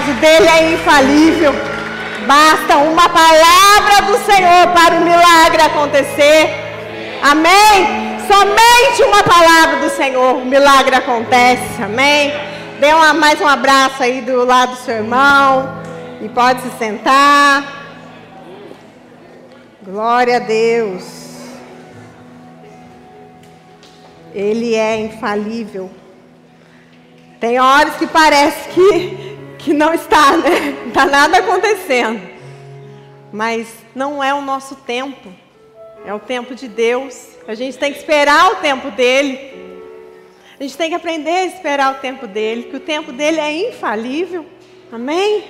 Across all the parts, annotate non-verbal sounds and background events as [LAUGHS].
o dele é infalível. Basta uma palavra do Senhor para o milagre acontecer. Amém? Somente uma palavra do Senhor, o milagre acontece. Amém? Dê uma, mais um abraço aí do lado do seu irmão. E pode se sentar. Glória a Deus. Ele é infalível. Tem horas que parece que, que não está, né? Não [LAUGHS] está nada acontecendo. Mas não é o nosso tempo. É o tempo de Deus. A gente tem que esperar o tempo dele. A gente tem que aprender a esperar o tempo dele, que o tempo dele é infalível. Amém?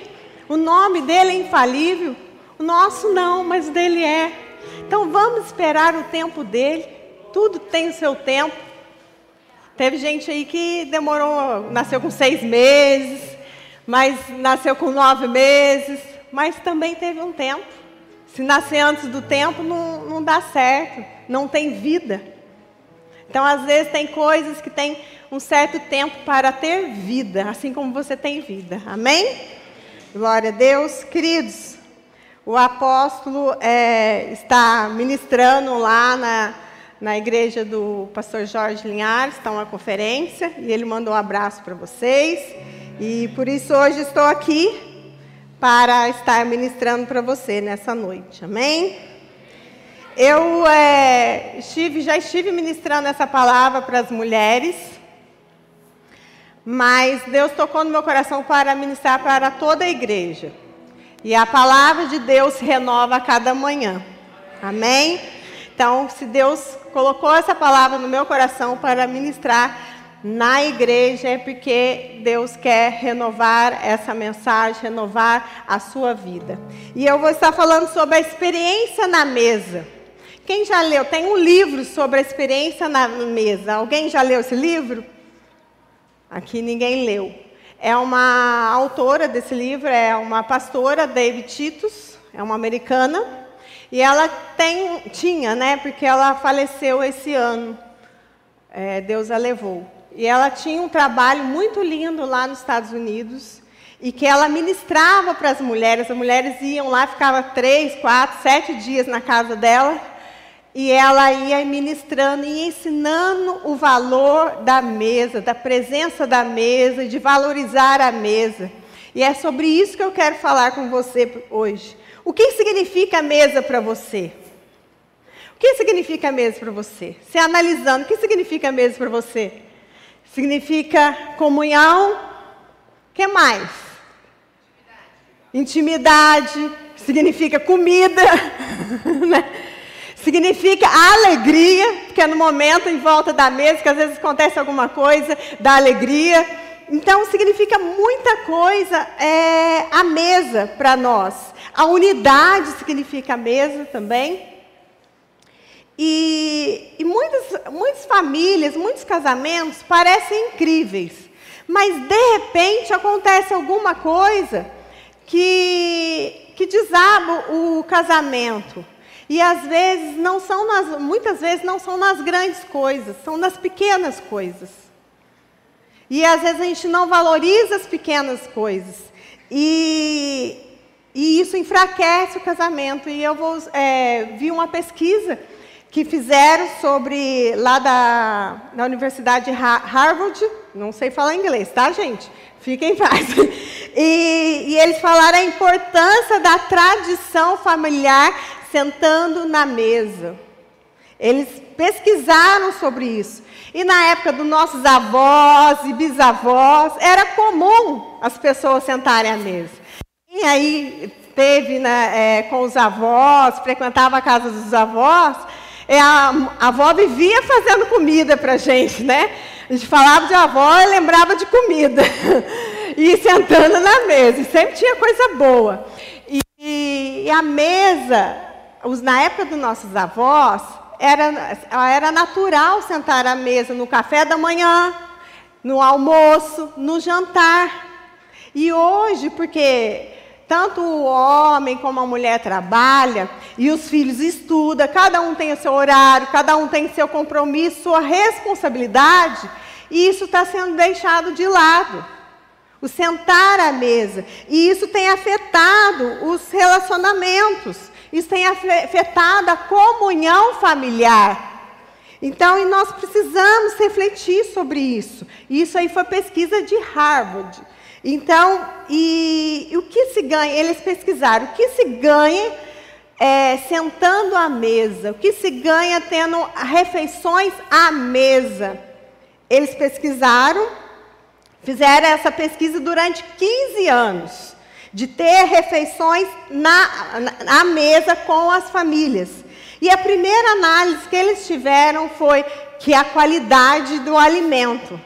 O nome dele é infalível. O nosso não, mas o dele é. Então vamos esperar o tempo dele. Tudo tem o seu tempo. Teve gente aí que demorou, nasceu com seis meses, mas nasceu com nove meses, mas também teve um tempo. Se nascer antes do tempo, não, não dá certo, não tem vida. Então, às vezes, tem coisas que têm um certo tempo para ter vida, assim como você tem vida. Amém? Glória a Deus. Queridos, o apóstolo é, está ministrando lá na, na igreja do pastor Jorge Linhares, está uma conferência, e ele mandou um abraço para vocês. E por isso hoje estou aqui para estar ministrando para você nessa noite. Amém? Eu é, estive, já estive ministrando essa palavra para as mulheres, mas Deus tocou no meu coração para ministrar para toda a igreja. E a palavra de Deus renova a cada manhã. Amém? Então, se Deus colocou essa palavra no meu coração para ministrar na igreja é porque Deus quer renovar essa mensagem, renovar a sua vida. E eu vou estar falando sobre a experiência na mesa. Quem já leu? Tem um livro sobre a experiência na mesa. Alguém já leu esse livro? Aqui ninguém leu. É uma autora desse livro, é uma pastora, David Titus, é uma americana. E ela tem, tinha, né? Porque ela faleceu esse ano. É, Deus a levou. E ela tinha um trabalho muito lindo lá nos Estados Unidos. E que ela ministrava para as mulheres. As mulheres iam lá, ficava três, quatro, sete dias na casa dela. E ela ia ministrando e ensinando o valor da mesa, da presença da mesa, de valorizar a mesa. E é sobre isso que eu quero falar com você hoje. O que significa mesa para você? O que significa mesa para você? Se analisando, o que significa mesa para você? Significa comunhão. Que mais? Intimidade. Intimidade. Significa comida. [LAUGHS] Né? Significa alegria, porque é no momento em volta da mesa que às vezes acontece alguma coisa, dá alegria. Então, significa muita coisa é, a mesa para nós. A unidade significa a mesa também. E, e muitas, muitas famílias, muitos casamentos parecem incríveis, mas de repente acontece alguma coisa que, que desaba o casamento. E às vezes não são nas, muitas vezes não são nas grandes coisas, são nas pequenas coisas. E às vezes a gente não valoriza as pequenas coisas. E, e isso enfraquece o casamento. E eu vou, é, vi uma pesquisa que fizeram sobre, lá da, da Universidade de Harvard, não sei falar inglês, tá, gente? Fiquem em paz. [LAUGHS] E, e eles falaram a importância da tradição familiar sentando na mesa. Eles pesquisaram sobre isso. E na época dos nossos avós e bisavós, era comum as pessoas sentarem à mesa. E aí teve né, é, com os avós, frequentava a casa dos avós, é, a, a avó vivia fazendo comida para a gente, né? A gente falava de avó e lembrava de comida. [LAUGHS] e sentando na mesa. E sempre tinha coisa boa. E, e a mesa, na época dos nossos avós, era, era natural sentar à mesa no café da manhã, no almoço, no jantar. E hoje, porque tanto o homem como a mulher trabalha e os filhos estudam, cada um tem o seu horário, cada um tem seu compromisso, sua responsabilidade, e isso está sendo deixado de lado. O sentar à mesa. E isso tem afetado os relacionamentos, isso tem afetado a comunhão familiar. Então, nós precisamos refletir sobre isso. Isso aí foi pesquisa de Harvard. Então, e, e o que se ganha? Eles pesquisaram o que se ganha é, sentando à mesa, o que se ganha tendo refeições à mesa. Eles pesquisaram, fizeram essa pesquisa durante 15 anos, de ter refeições na, na, à mesa com as famílias. E a primeira análise que eles tiveram foi que a qualidade do alimento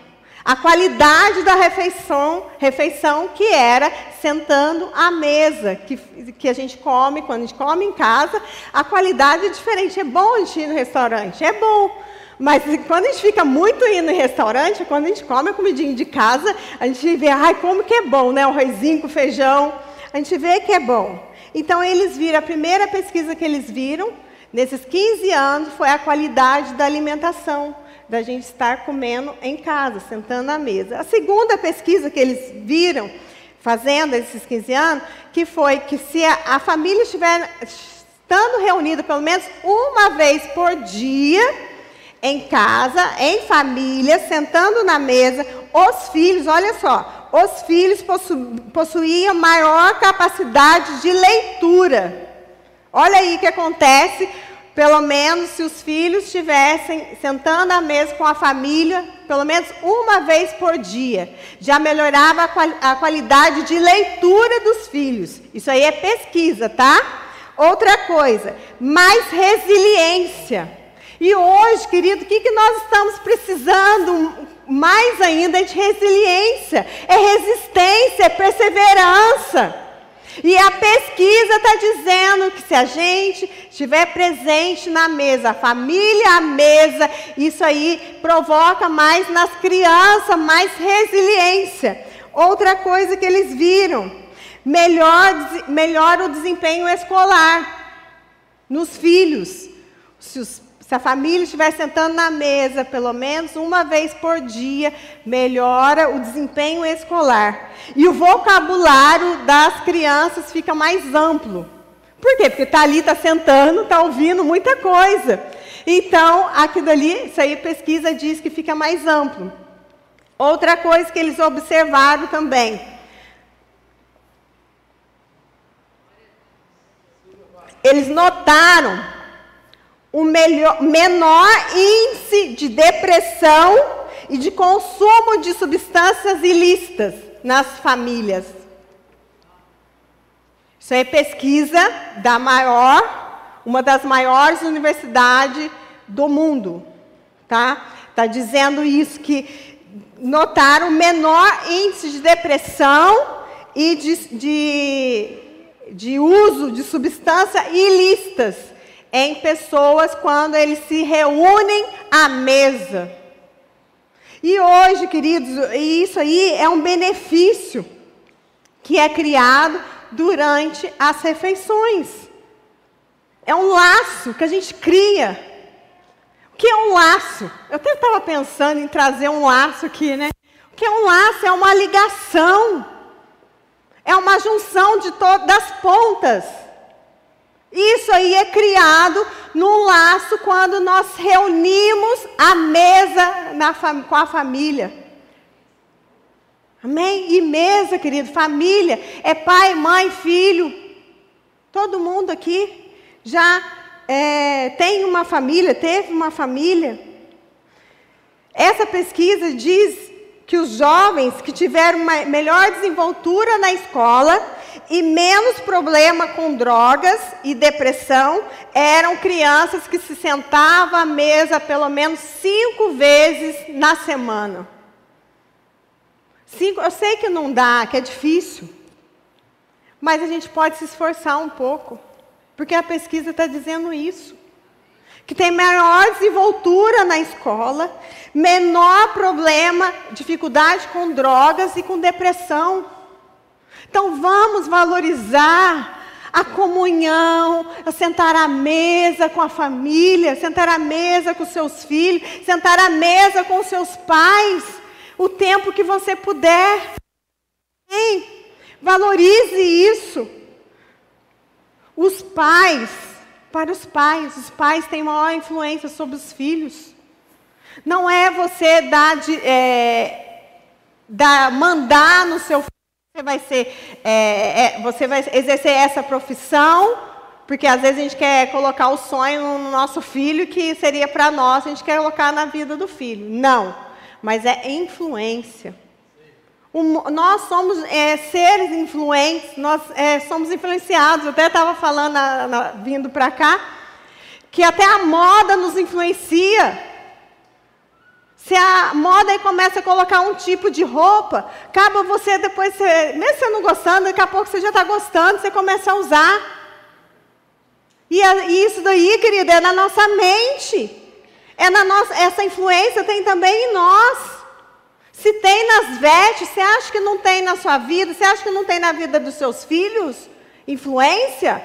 a qualidade da refeição, refeição que era sentando à mesa, que, que a gente come, quando a gente come em casa, a qualidade é diferente. É bom a gente ir no restaurante, é bom. Mas quando a gente fica muito indo em restaurante, quando a gente come a comidinha de casa, a gente vê, ai, como que é bom, né? O arrozinho com feijão. A gente vê que é bom. Então, eles viram, a primeira pesquisa que eles viram, nesses 15 anos, foi a qualidade da alimentação da gente estar comendo em casa, sentando à mesa. A segunda pesquisa que eles viram, fazendo esses 15 anos, que foi que se a, a família estiver estando reunida pelo menos uma vez por dia, em casa, em família, sentando na mesa, os filhos, olha só, os filhos possu, possuíam maior capacidade de leitura. Olha aí o que acontece pelo menos se os filhos estivessem sentando à mesa com a família, pelo menos uma vez por dia, já melhorava a, qual, a qualidade de leitura dos filhos. Isso aí é pesquisa, tá? Outra coisa, mais resiliência. E hoje, querido, o que, que nós estamos precisando mais ainda de resiliência? É resistência, é perseverança. E a pesquisa está dizendo que se a gente estiver presente na mesa, a família à mesa, isso aí provoca mais nas crianças, mais resiliência. Outra coisa que eles viram, melhor, melhor o desempenho escolar nos filhos. Se os se a família estiver sentando na mesa pelo menos uma vez por dia, melhora o desempenho escolar. E o vocabulário das crianças fica mais amplo. Por quê? Porque está ali, está sentando, está ouvindo muita coisa. Então, aquilo ali, isso aí pesquisa diz que fica mais amplo. Outra coisa que eles observaram também. Eles notaram o melhor, menor índice de depressão e de consumo de substâncias ilícitas nas famílias. Isso é pesquisa da maior, uma das maiores universidades do mundo, tá? Está dizendo isso que notaram menor índice de depressão e de, de, de uso de substâncias ilícitas em pessoas quando eles se reúnem à mesa. E hoje, queridos, isso aí é um benefício que é criado durante as refeições. É um laço que a gente cria. O que é um laço? Eu até estava pensando em trazer um laço aqui, né? O que é um laço? É uma ligação. É uma junção de todas as pontas. Isso aí é criado num laço quando nós reunimos a mesa na, com a família. Amém? E mesa, querido, família, é pai, mãe, filho. Todo mundo aqui já é, tem uma família, teve uma família. Essa pesquisa diz que os jovens que tiveram uma melhor desenvoltura na escola e menos problema com drogas e depressão eram crianças que se sentavam à mesa pelo menos cinco vezes na semana. Cinco, eu sei que não dá, que é difícil, mas a gente pode se esforçar um pouco. Porque a pesquisa está dizendo isso. Que tem maior desenvoltura na escola, menor problema, dificuldade com drogas e com depressão. Então vamos valorizar a comunhão, a sentar à mesa com a família, sentar à mesa com seus filhos, sentar à mesa com seus pais, o tempo que você puder. Hein? Valorize isso. Os pais, para os pais, os pais têm maior influência sobre os filhos. Não é você dar, de, é, dar mandar no seu filho você vai ser, é, é, você vai exercer essa profissão, porque às vezes a gente quer colocar o sonho no nosso filho que seria para nós, a gente quer colocar na vida do filho. Não, mas é influência. O, nós somos é, seres influentes, nós é, somos influenciados. Eu até estava falando, na, na, vindo para cá, que até a moda nos influencia. Se a moda aí começa a colocar um tipo de roupa, acaba você depois, você, mesmo você não gostando, daqui a pouco você já está gostando, você começa a usar. E, a, e, isso daí, querida, é na nossa mente. É na nossa, essa influência tem também em nós. Se tem nas vestes, você acha que não tem na sua vida? Você acha que não tem na vida dos seus filhos? Influência?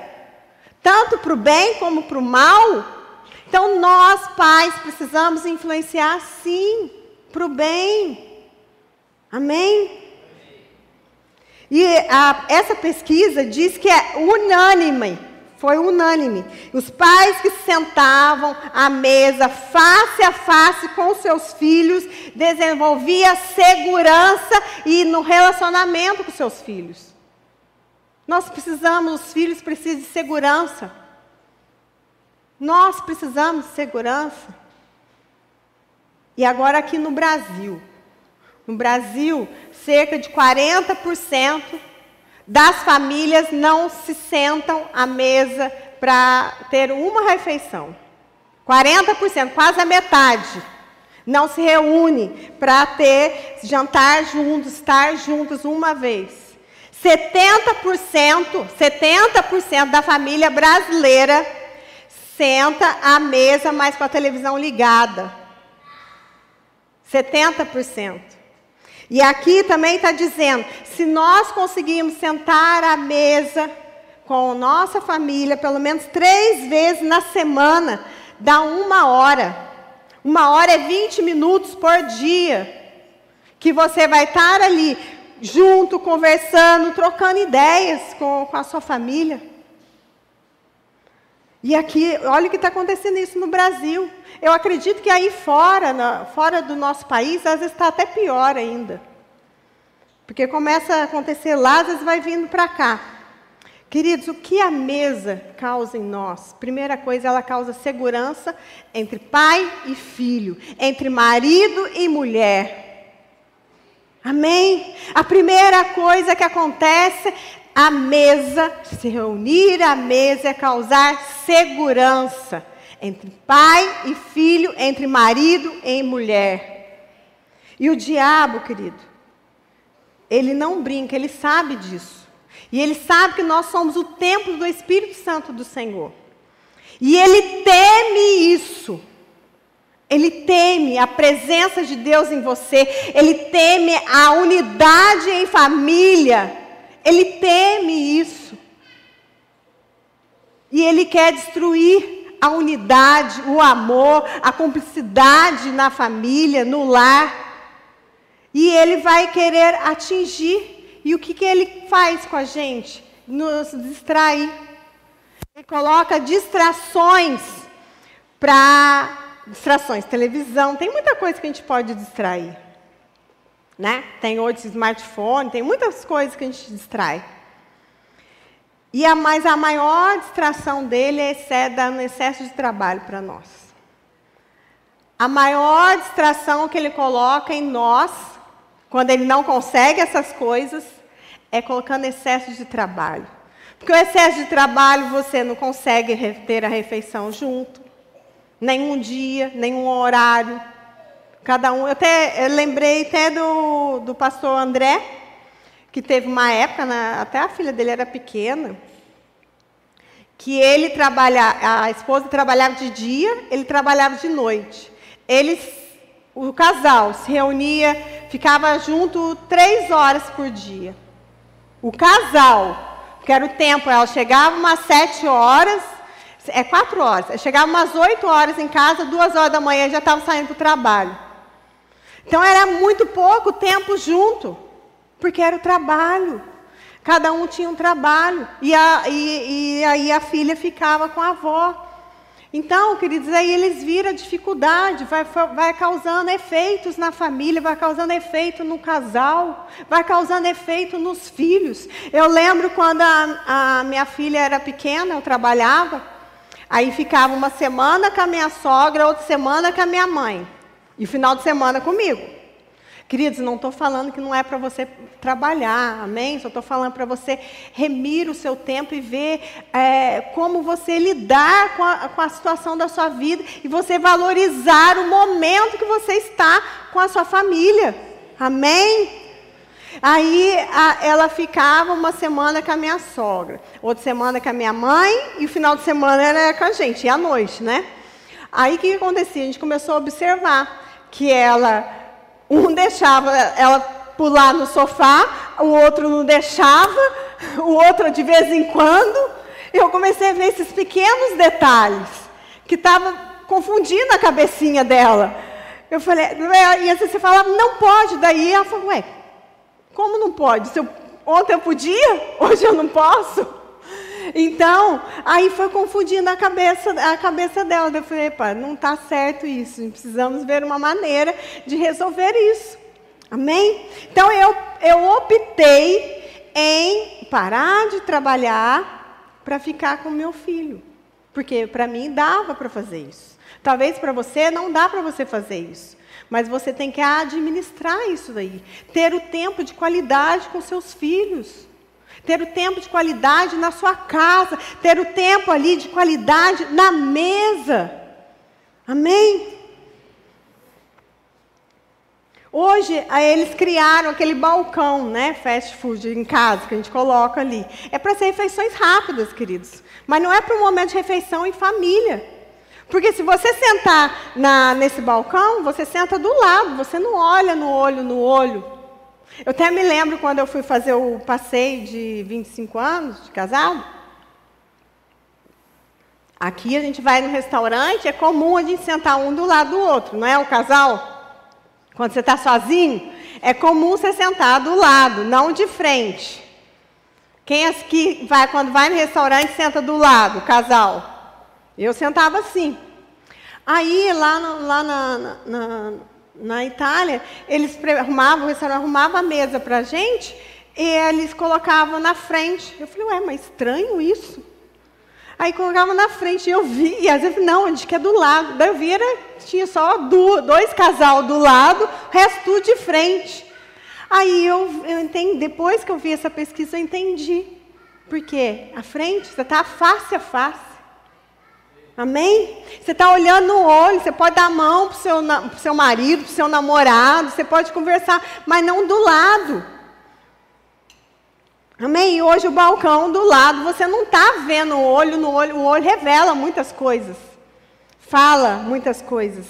Tanto para o bem como para o mal? Então, nós, pais, precisamos influenciar, sim, para o bem. Amém? E a, essa pesquisa diz que é unânime, foi unânime. Os pais que se sentavam à mesa, face a face com seus filhos, desenvolvia segurança e no relacionamento com seus filhos. Nós precisamos, os filhos precisam de segurança. Nós precisamos de segurança. E agora aqui no Brasil. No Brasil, cerca de 40% das famílias não se sentam à mesa para ter uma refeição. 40%, quase a metade, não se reúne para ter jantar juntos, estar juntos uma vez. 70%, 70% da família brasileira senta à mesa, mas com a televisão ligada. 70%. E aqui também está dizendo: se nós conseguirmos sentar à mesa com nossa família, pelo menos três vezes na semana, dá uma hora. Uma hora é 20 minutos por dia. Que você vai estar ali junto, conversando, trocando ideias com, com a sua família. E aqui, olha o que está acontecendo isso no Brasil. Eu acredito que aí fora, na, fora do nosso país, às vezes está até pior ainda. Porque começa a acontecer lá, às vezes vai vindo para cá. Queridos, o que a mesa causa em nós? Primeira coisa, ela causa segurança entre pai e filho, entre marido e mulher. Amém? A primeira coisa que acontece a mesa, se reunir à mesa é causar segurança entre pai e filho, entre marido e mulher. E o diabo, querido, ele não brinca, ele sabe disso. E ele sabe que nós somos o templo do Espírito Santo do Senhor. E ele teme isso. Ele teme a presença de Deus em você. Ele teme a unidade em família. Ele teme isso. E ele quer destruir a unidade, o amor, a cumplicidade na família, no lar. E ele vai querer atingir. E o que, que ele faz com a gente? Nos distrair. Ele coloca distrações para. Distrações, televisão, tem muita coisa que a gente pode distrair. Né? Tem hoje smartphone, tem muitas coisas que a gente distrai. E a, mas a maior distração dele é dando excesso de trabalho para nós. A maior distração que ele coloca em nós, quando ele não consegue essas coisas, é colocando excesso de trabalho. Porque o excesso de trabalho você não consegue ter a refeição junto, nenhum dia, nenhum horário. Cada um, eu até eu lembrei até do, do pastor André, que teve uma época, na, até a filha dele era pequena, que ele trabalha, a esposa trabalhava de dia, ele trabalhava de noite. Eles, o casal se reunia, ficava junto três horas por dia. O casal, que era o tempo, ela chegava umas sete horas, é quatro horas, chegava umas oito horas em casa, duas horas da manhã já estava saindo para o trabalho. Então era muito pouco tempo junto, porque era o trabalho. Cada um tinha um trabalho. E, a, e, e aí a filha ficava com a avó. Então, queridos, aí eles viram a dificuldade, vai, vai causando efeitos na família, vai causando efeito no casal, vai causando efeito nos filhos. Eu lembro quando a, a minha filha era pequena, eu trabalhava, aí ficava uma semana com a minha sogra, outra semana com a minha mãe, e final de semana comigo. Queridos, não estou falando que não é para você trabalhar, amém? Só estou falando para você remir o seu tempo e ver é, como você lidar com a, com a situação da sua vida e você valorizar o momento que você está com a sua família, amém? Aí a, ela ficava uma semana com a minha sogra, outra semana com a minha mãe e o final de semana era com a gente, e à noite, né? Aí o que acontecia? A gente começou a observar que ela um deixava ela pular no sofá, o outro não deixava, o outro de vez em quando. Eu comecei a ver esses pequenos detalhes que estavam confundindo a cabecinha dela. Eu falei, e às vezes você fala, não pode. Daí ela falou, ué, como não pode? Eu, ontem eu podia, [LAUGHS] hoje eu não posso. Então, aí foi confundindo a cabeça, a cabeça dela. Eu falei, pá, não está certo isso. Precisamos ver uma maneira de resolver isso. Amém? Então eu, eu optei em parar de trabalhar para ficar com meu filho. Porque para mim dava para fazer isso. Talvez para você não dá para você fazer isso. Mas você tem que administrar isso daí. Ter o tempo de qualidade com seus filhos ter o tempo de qualidade na sua casa, ter o tempo ali de qualidade na mesa. Amém? Hoje, eles criaram aquele balcão, né, fast food em casa, que a gente coloca ali. É para ser refeições rápidas, queridos. Mas não é para um momento de refeição em família. Porque se você sentar na, nesse balcão, você senta do lado, você não olha no olho no olho. Eu até me lembro quando eu fui fazer o passeio de 25 anos de casado. Aqui a gente vai no restaurante, é comum a gente sentar um do lado do outro, não é o casal? Quando você está sozinho, é comum você sentar do lado, não de frente. Quem é que vai, quando vai no restaurante, senta do lado, casal? Eu sentava assim. Aí, lá, lá na, na, na Itália, eles arrumavam, o restaurante arrumava a mesa para a gente e eles colocavam na frente. Eu falei, ué, mas estranho isso. Aí colocavam na frente, e eu vi, e às vezes não, a gente quer do lado. Daí eu vi, era, tinha só dois casal do lado, o resto tudo de frente. Aí eu, eu entendi, depois que eu vi essa pesquisa, eu entendi. Porque a frente, você está face a face. Amém? Você está olhando no olho, você pode dar a mão para o seu, seu marido, para o seu namorado, você pode conversar, mas não do lado. Amém? E hoje o balcão do lado, você não está vendo o olho no olho, o olho revela muitas coisas, fala muitas coisas.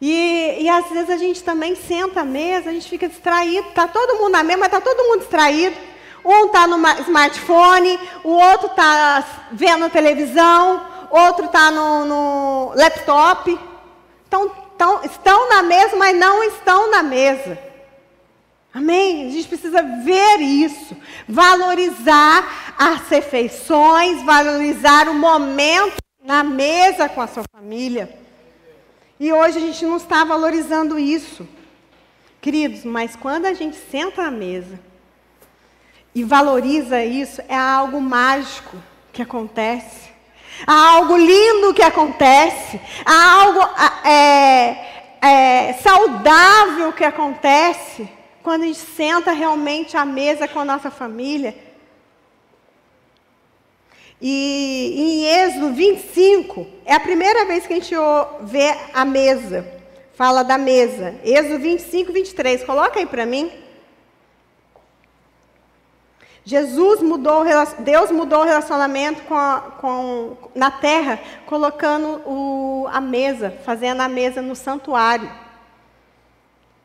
E, e às vezes a gente também senta à mesa, a gente fica distraído, está todo mundo na mesa, mas está todo mundo distraído. Um está no smartphone, o outro está vendo televisão, outro está no, no, laptop. Então, tão, estão na mesa, mas não estão na mesa. Amém? A gente precisa ver isso, valorizar as refeições, valorizar o momento na mesa com a sua família. E hoje a gente não está valorizando isso. Queridos, mas quando a gente senta à mesa e valoriza isso, é algo mágico que acontece. Há algo lindo que acontece, há algo é, é, saudável que acontece quando a gente senta realmente à mesa com a nossa família. E em Êxodo 25, é a primeira vez que a gente vê a mesa, fala da mesa. Êxodo 25, 23, coloca aí para mim. Jesus mudou, Deus mudou o relacionamento com, a, com na terra, colocando o, a mesa, fazendo a mesa no santuário.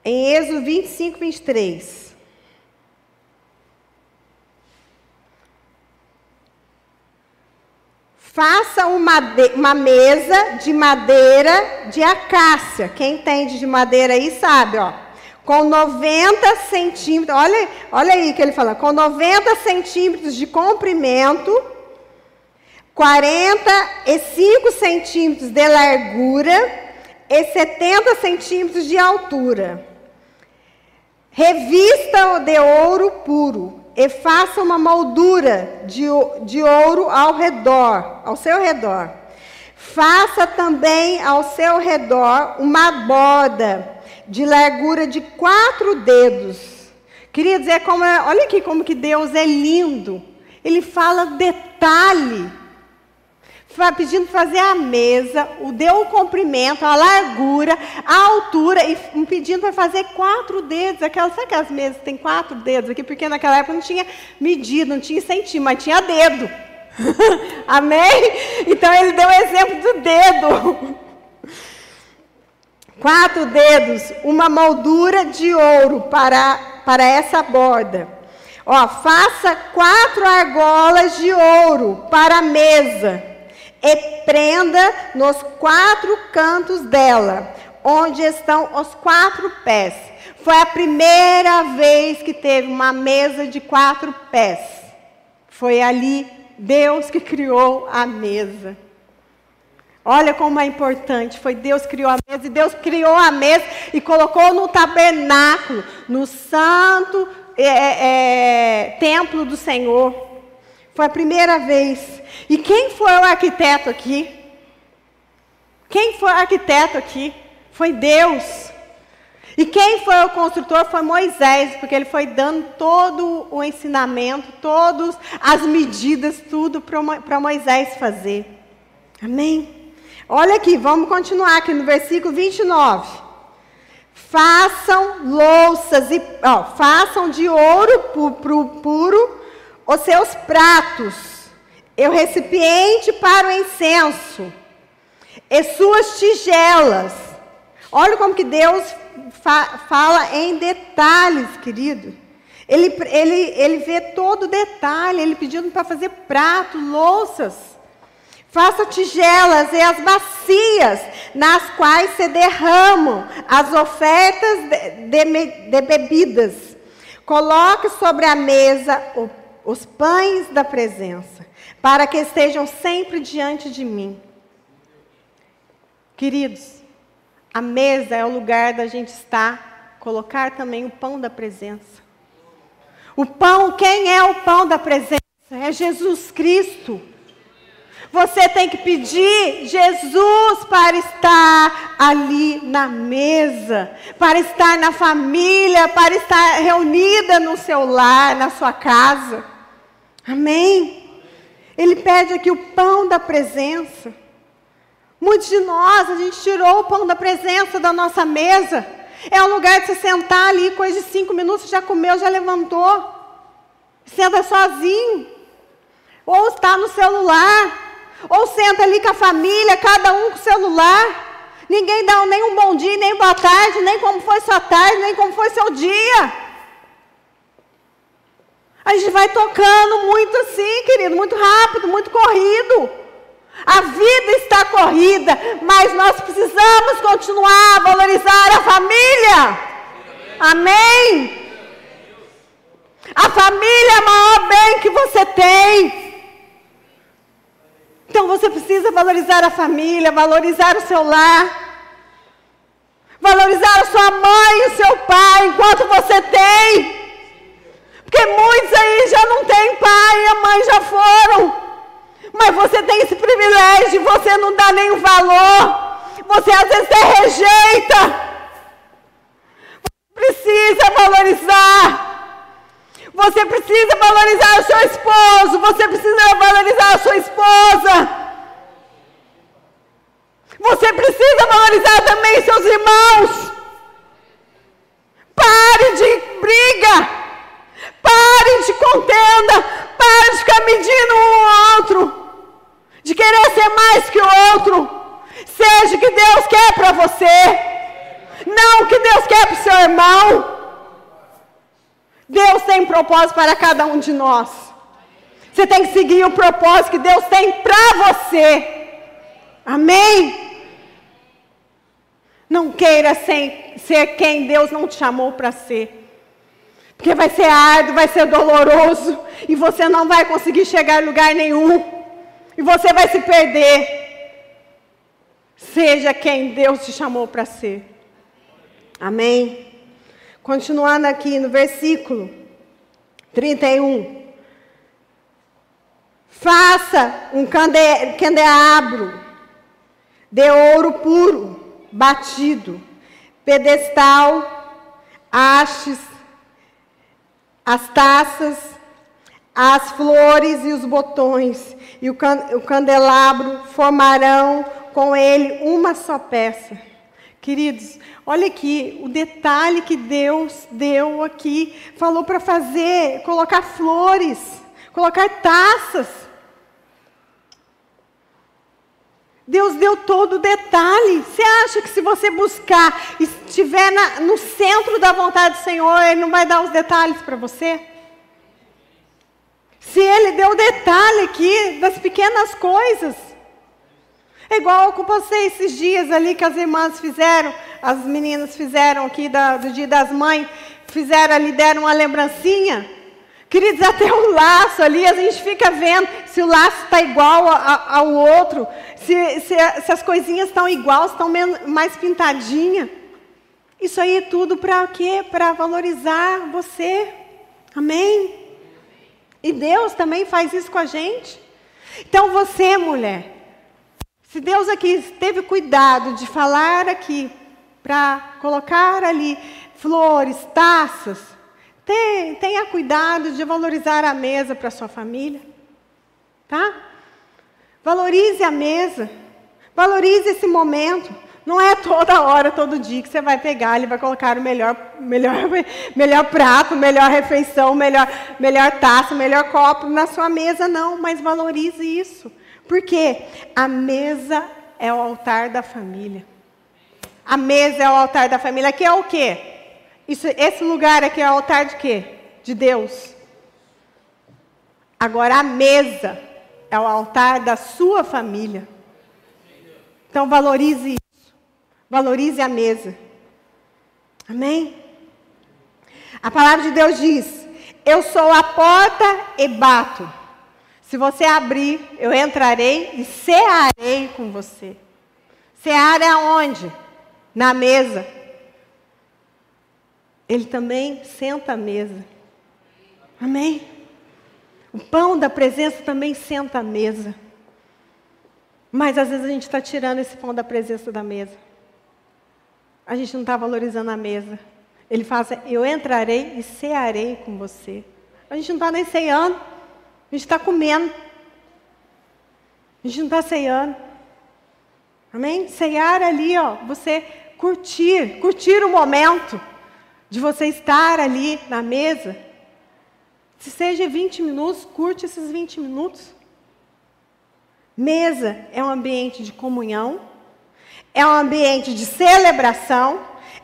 Em Êxodo 25, 23. Faça uma, uma mesa de madeira de acácia. Quem entende de madeira aí sabe, ó com 90 centímetros, olha, olha aí que ele fala, com 90 centímetros de comprimento, 45 centímetros de largura e 70 centímetros de altura. Revista de ouro puro e faça uma moldura de, de ouro ao redor, ao seu redor. Faça também ao seu redor uma borda de largura de quatro dedos. Queria dizer como é, olha aqui como que Deus é lindo. Ele fala detalhe. Pedindo fazer a mesa, o deu o comprimento, a largura, a altura, e pedindo para fazer quatro dedos. Aquelas, sabe aquelas mesas que tem quatro dedos aqui? Porque naquela época não tinha medida, não tinha centímetro, mas tinha dedo. [LAUGHS] Amém? Então ele deu o exemplo do dedo [LAUGHS] quatro dedos, uma moldura de ouro para, para essa borda. Ó, faça quatro argolas de ouro para a mesa e prenda nos quatro cantos dela, onde estão os quatro pés. Foi a primeira vez que teve uma mesa de quatro pés. Foi ali Deus que criou a mesa. Olha como é importante. Foi Deus criou a mesa. E Deus criou a mesa e colocou no tabernáculo, no santo é, é, é, templo do Senhor. Foi a primeira vez. E quem foi o arquiteto aqui? Quem foi o arquiteto aqui? Foi Deus. E quem foi o construtor foi Moisés, porque ele foi dando todo o ensinamento, todas as medidas, tudo para Moisés fazer. Amém? Olha aqui, vamos continuar aqui no versículo 29. Façam louças e ó, façam de ouro puro, puro os seus pratos, e o recipiente para o incenso, e suas tigelas. Olha como que Deus fa fala em detalhes, querido. Ele, ele, ele vê todo o detalhe, ele pedindo para fazer pratos, louças. Faça tigelas e as bacias nas quais se derramam as ofertas de, de, de bebidas. Coloque sobre a mesa o, os pães da presença, para que estejam sempre diante de mim. Queridos, a mesa é o lugar da gente estar, colocar também o pão da presença. O pão, quem é o pão da presença? É Jesus Cristo. Você tem que pedir Jesus para estar ali na mesa, para estar na família, para estar reunida no seu lar, na sua casa. Amém? Ele pede aqui o pão da presença. Muitos de nós, a gente tirou o pão da presença da nossa mesa. É um lugar de se sentar ali, coisa de cinco minutos, já comeu, já levantou. Senta sozinho. Ou está no celular. Ou senta ali com a família, cada um com o celular. Ninguém dá nem um bom dia, nem boa tarde, nem como foi sua tarde, nem como foi seu dia. A gente vai tocando muito assim, querido, muito rápido, muito corrido. A vida está corrida, mas nós precisamos continuar a valorizar a família. Amém? A família é o maior bem que você tem. Então você precisa valorizar a família, valorizar o seu lar. Valorizar a sua mãe e o seu pai enquanto você tem. Porque muitos aí já não têm pai e a mãe já foram. Mas você tem esse privilégio, você não dá nenhum valor. Você às vezes até rejeita. Você precisa valorizar. Você precisa valorizar o seu esposo. Você precisa valorizar a sua esposa. Você precisa valorizar também seus irmãos. Pare de briga. Pare de contenda. Pare de ficar medindo um ao outro. De querer ser mais que o outro. Seja o que Deus quer para você. Não o que Deus quer para o seu irmão. Deus tem propósito para cada um de nós. Você tem que seguir o propósito que Deus tem para você. Amém? Não queira ser, ser quem Deus não te chamou para ser. Porque vai ser árduo, vai ser doloroso. E você não vai conseguir chegar em lugar nenhum. E você vai se perder. Seja quem Deus te chamou para ser. Amém? Continuando aqui no versículo 31. Faça um candelabro de ouro puro, batido, pedestal, hastes, as taças, as flores e os botões, e o, can o candelabro formarão com ele uma só peça. Queridos, olha aqui o detalhe que Deus deu aqui. Falou para fazer, colocar flores, colocar taças. Deus deu todo o detalhe. Você acha que se você buscar estiver na, no centro da vontade do Senhor, Ele não vai dar os detalhes para você? Se Ele deu o detalhe aqui das pequenas coisas. É igual eu passei esses dias ali que as irmãs fizeram, as meninas fizeram aqui da, do Dia das Mães, fizeram ali, deram uma lembrancinha. Queridos, até o laço ali, a gente fica vendo se o laço está igual a, ao outro, se, se, se as coisinhas estão iguais, estão mais pintadinhas. Isso aí é tudo para quê? Para valorizar você. Amém? E Deus também faz isso com a gente. Então você, mulher, se Deus aqui teve cuidado de falar aqui, para colocar ali flores, taças, tenha cuidado de valorizar a mesa para sua família. Tá? Valorize a mesa. Valorize esse momento. Não é toda hora, todo dia que você vai pegar, ele vai colocar o melhor, melhor, [LAUGHS] melhor prato, melhor refeição, melhor, melhor taça, melhor copo na sua mesa, não. Mas valorize isso. Porque a mesa é o altar da família. A mesa é o altar da família. Aqui é o quê? Isso, esse lugar aqui é o altar de quê? De Deus. Agora a mesa é o altar da sua família. Então valorize isso. Valorize a mesa. Amém? A palavra de Deus diz: Eu sou a porta e bato. Se você abrir, eu entrarei e cearei com você. Cear é aonde? Na mesa. Ele também senta à mesa. Amém? O pão da presença também senta à mesa. Mas às vezes a gente está tirando esse pão da presença da mesa. A gente não está valorizando a mesa. Ele fala assim, eu entrarei e cearei com você. A gente não está nem ceando. A gente está comendo. A gente não está ceando. Amém? Ceiar ali, ó, você curtir, curtir o momento de você estar ali na mesa. Se seja 20 minutos, curte esses 20 minutos. Mesa é um ambiente de comunhão, é um ambiente de celebração,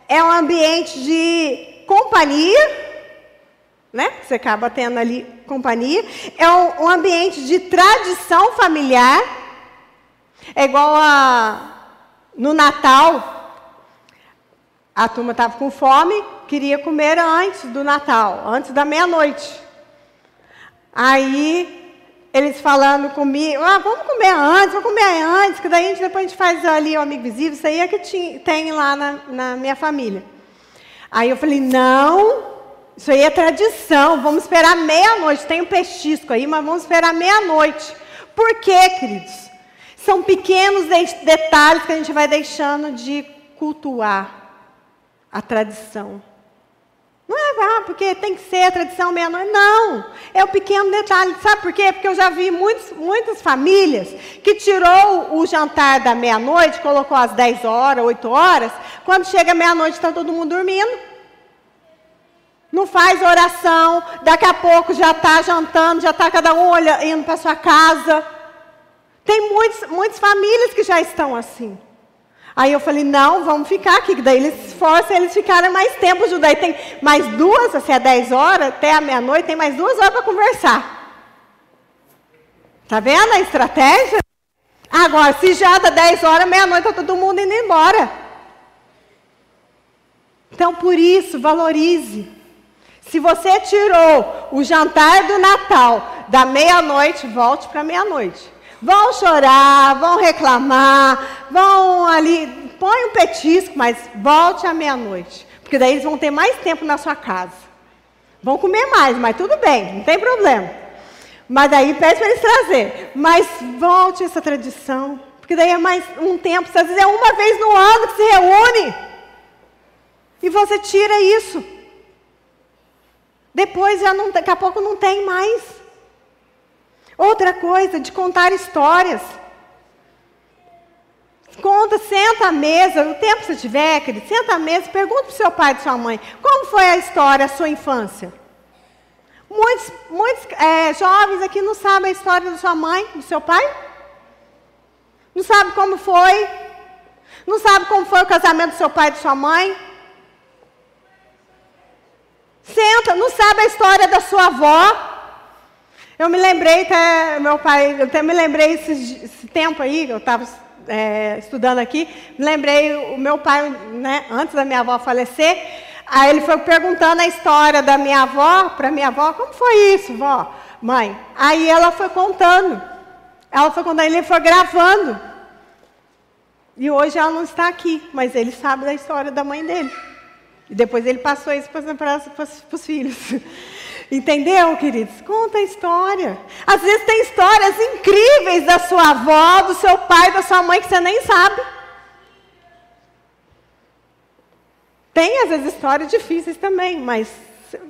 é um ambiente de companhia, né? Você acaba tendo ali companhia. É um, um ambiente de tradição familiar. É igual a no Natal, a turma estava com fome, queria comer antes do Natal, antes da meia-noite. Aí eles falando comigo, ah, vamos comer antes, vamos comer antes, que daí a gente, depois a gente faz ali o amigo visível, isso aí é que tem lá na, na minha família. Aí eu falei, não, isso aí é tradição. Vamos esperar meia-noite. Tem um pechisco aí, mas vamos esperar meia-noite. Por quê, queridos? São pequenos detalhes que a gente vai deixando de cultuar a tradição. Não é, ah, porque tem que ser a tradição meia-noite. Não, é o pequeno detalhe. Sabe por quê? Porque eu já vi muitos, muitas famílias que tirou o jantar da meia-noite, colocou às 10 horas, 8 horas. Quando chega meia-noite, está todo mundo dormindo não faz oração, daqui a pouco já está jantando, já está cada um indo para sua casa. Tem muitos, muitas famílias que já estão assim. Aí eu falei, não, vamos ficar aqui, que daí eles forçam eles ficarem mais tempo juntos. Daí tem mais duas, assim, é 10 horas, até a meia-noite, tem mais duas horas para conversar. Tá vendo a estratégia? Agora, se já dá 10 horas, meia-noite, está todo mundo indo embora. Então, por isso, valorize. Se você tirou o jantar do Natal da meia-noite, volte para meia-noite. Vão chorar, vão reclamar, vão ali, põe um petisco, mas volte à meia-noite. Porque daí eles vão ter mais tempo na sua casa. Vão comer mais, mas tudo bem, não tem problema. Mas daí pede para eles trazer. Mas volte essa tradição. Porque daí é mais um tempo, às vezes é uma vez no ano que se reúne. E você tira isso. Depois já não, daqui a pouco não tem mais. Outra coisa, de contar histórias. Conta, senta à mesa, o tempo que você tiver, querido, senta à mesa, pergunta para o seu pai e sua mãe, como foi a história, a sua infância? Muitos, muitos é, jovens aqui não sabem a história da sua mãe, do seu pai? Não sabe como foi? Não sabe como foi o casamento do seu pai e de sua mãe? Senta, não sabe a história da sua avó? Eu me lembrei, até, meu pai, eu até me lembrei esse, esse tempo aí, eu estava é, estudando aqui, me lembrei, o meu pai, né, antes da minha avó falecer, aí ele foi perguntando a história da minha avó para minha avó, como foi isso, vó, mãe? Aí ela foi contando, ela foi contando, ele foi gravando. E hoje ela não está aqui, mas ele sabe da história da mãe dele. E depois ele passou isso para os filhos. [LAUGHS] Entendeu, queridos? Conta a história. Às vezes tem histórias incríveis da sua avó, do seu pai, da sua mãe que você nem sabe. Tem, às vezes, histórias difíceis também, mas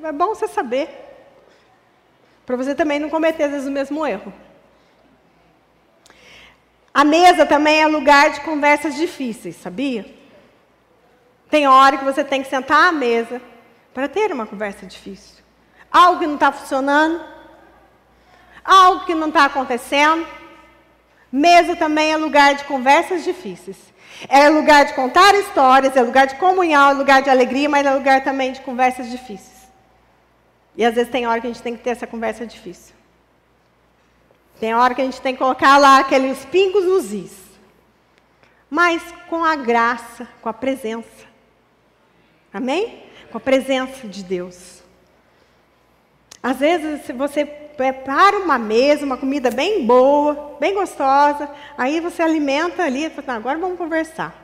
é bom você saber. Para você também não cometer, às vezes, o mesmo erro. A mesa também é lugar de conversas difíceis, sabia? Tem hora que você tem que sentar à mesa para ter uma conversa difícil algo que não está funcionando, algo que não está acontecendo. Mesa também é lugar de conversas difíceis. É lugar de contar histórias, é lugar de comunhão, é lugar de alegria, mas é lugar também de conversas difíceis. E às vezes tem hora que a gente tem que ter essa conversa difícil. Tem hora que a gente tem que colocar lá aqueles pingos nos is. Mas com a graça, com a presença. Amém? Com a presença de Deus. Às vezes você prepara uma mesa, uma comida bem boa, bem gostosa, aí você alimenta ali, agora vamos conversar.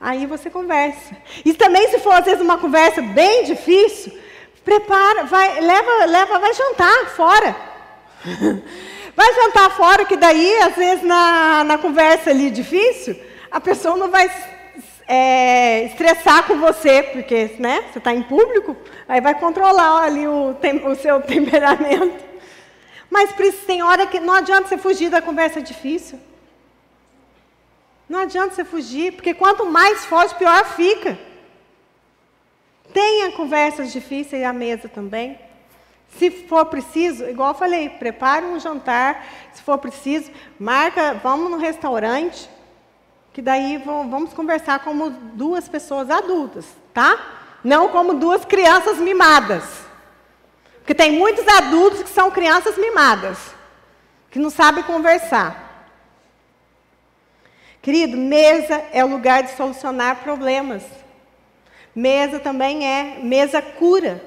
Aí você conversa. E também se for às vezes uma conversa bem difícil, prepara, vai, leva, leva, vai jantar fora. [LAUGHS] vai jantar fora, que daí, às vezes, na, na conversa ali difícil, a pessoa não vai é, estressar com você, porque né, você está em público, aí vai controlar ali o, tem, o seu [LAUGHS] temperamento. Mas tem hora que não adianta você fugir da conversa difícil. Não adianta você fugir, porque quanto mais foge, pior fica. Tenha conversas difíceis à mesa também. Se for preciso, igual eu falei, prepare um jantar. Se for preciso, marca, vamos no restaurante que daí vamos conversar como duas pessoas adultas, tá? Não como duas crianças mimadas. Porque tem muitos adultos que são crianças mimadas, que não sabem conversar. Querido, mesa é o lugar de solucionar problemas. Mesa também é, mesa cura.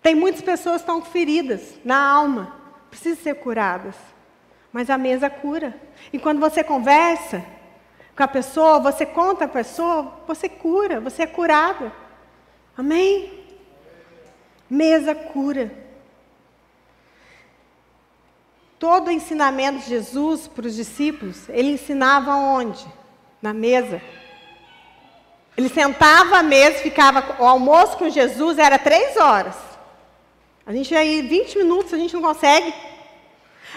Tem muitas pessoas que estão feridas na alma, precisam ser curadas. Mas a mesa cura. E quando você conversa, com a pessoa, você conta a pessoa, você cura, você é curado. Amém? Mesa cura. Todo o ensinamento de Jesus para os discípulos, ele ensinava onde? Na mesa. Ele sentava à mesa, ficava. O almoço com Jesus era três horas. A gente aí, 20 minutos, a gente não consegue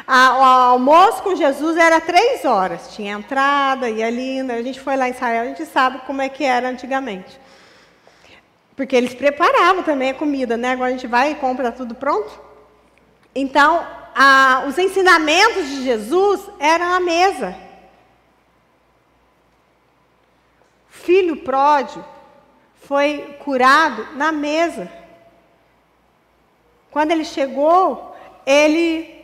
a, o almoço com Jesus era três horas. Tinha entrada e ali, a gente foi lá em Israel, a gente sabe como é que era antigamente. Porque eles preparavam também a comida, né? Agora a gente vai e compra tudo pronto. Então, a, os ensinamentos de Jesus eram a mesa. Filho pródigo foi curado na mesa. Quando ele chegou, ele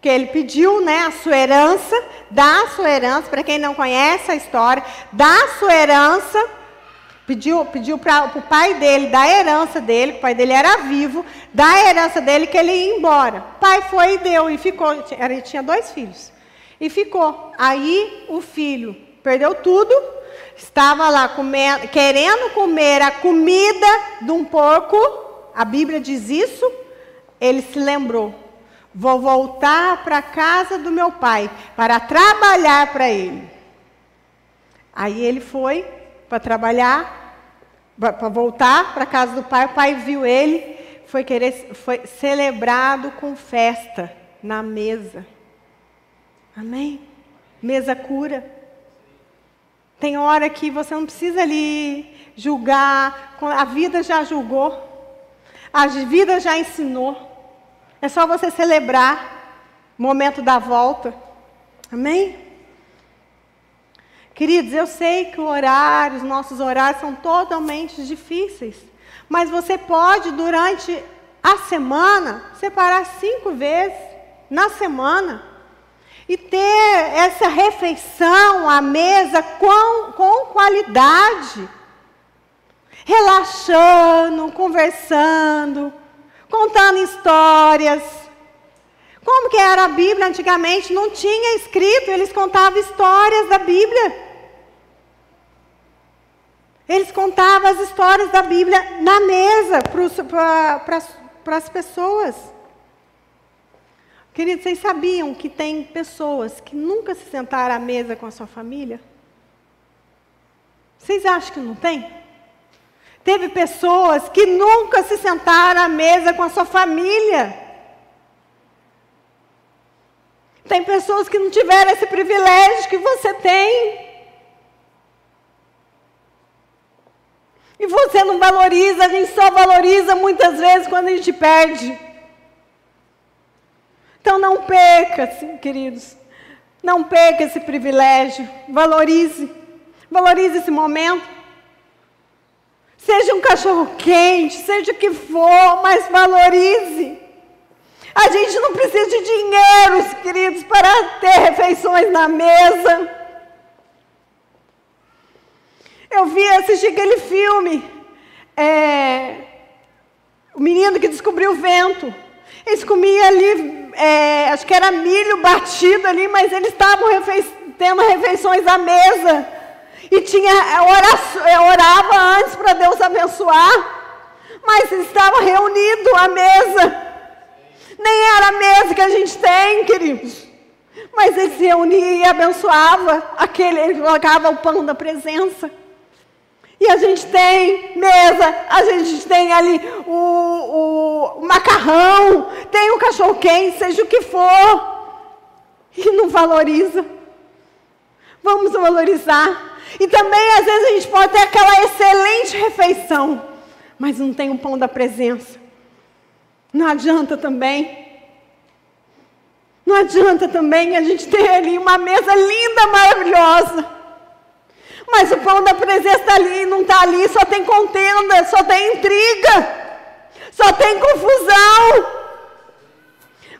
porque ele pediu né, a sua herança, dá a sua herança, para quem não conhece a história, dá a sua herança, pediu, pediu para o pai dele, da herança dele, o pai dele era vivo, da herança dele que ele ia embora. O pai foi e deu, e ficou, ele tinha dois filhos, e ficou. Aí o filho perdeu tudo, estava lá comendo, querendo comer a comida de um porco, a Bíblia diz isso, ele se lembrou Vou voltar para a casa do meu pai para trabalhar para ele. Aí ele foi para trabalhar, para voltar para a casa do pai. O pai viu ele, foi querer, foi celebrado com festa na mesa. Amém? Mesa cura. Tem hora que você não precisa ali julgar, a vida já julgou, a vida já ensinou. É só você celebrar o momento da volta. Amém? Queridos, eu sei que o horário, os nossos horários são totalmente difíceis. Mas você pode, durante a semana, separar cinco vezes na semana e ter essa refeição à mesa com, com qualidade, relaxando, conversando, contando histórias. Como que era a Bíblia antigamente? Não tinha escrito, eles contavam histórias da Bíblia. Eles contavam as histórias da Bíblia na mesa para as pessoas. Queridos, vocês sabiam que tem pessoas que nunca se sentaram à mesa com a sua família? Vocês acham que não tem? Teve pessoas que nunca se sentaram à mesa com a sua família. Tem pessoas que não tiveram esse privilégio que você tem. E você não valoriza, a gente só valoriza muitas vezes quando a gente perde. Então não perca, queridos. Não perca esse privilégio. Valorize. Valorize esse momento. Seja um cachorro quente, seja o que for, mas valorize. A gente não precisa de dinheiro, queridos, para ter refeições na mesa. Eu vi assistir aquele filme, é, o menino que descobriu o vento. Eles comiam ali, é, acho que era milho batido ali, mas eles estavam tendo refeições à mesa e tinha é, é, orava antes para Deus abençoar, mas estava reunido à mesa. Nem era a mesa que a gente tem, queridos. Mas ele se reunia e abençoava aquele, ele colocava o pão da presença. E a gente tem mesa, a gente tem ali o, o, o macarrão, tem o cachorro quente, seja o que for. E não valoriza. Vamos valorizar. E também, às vezes, a gente pode ter aquela excelente refeição, mas não tem o pão da presença. Não adianta também. Não adianta também a gente ter ali uma mesa linda, maravilhosa. Mas o pão da presença está ali, não está ali, só tem contenda, só tem intriga, só tem confusão.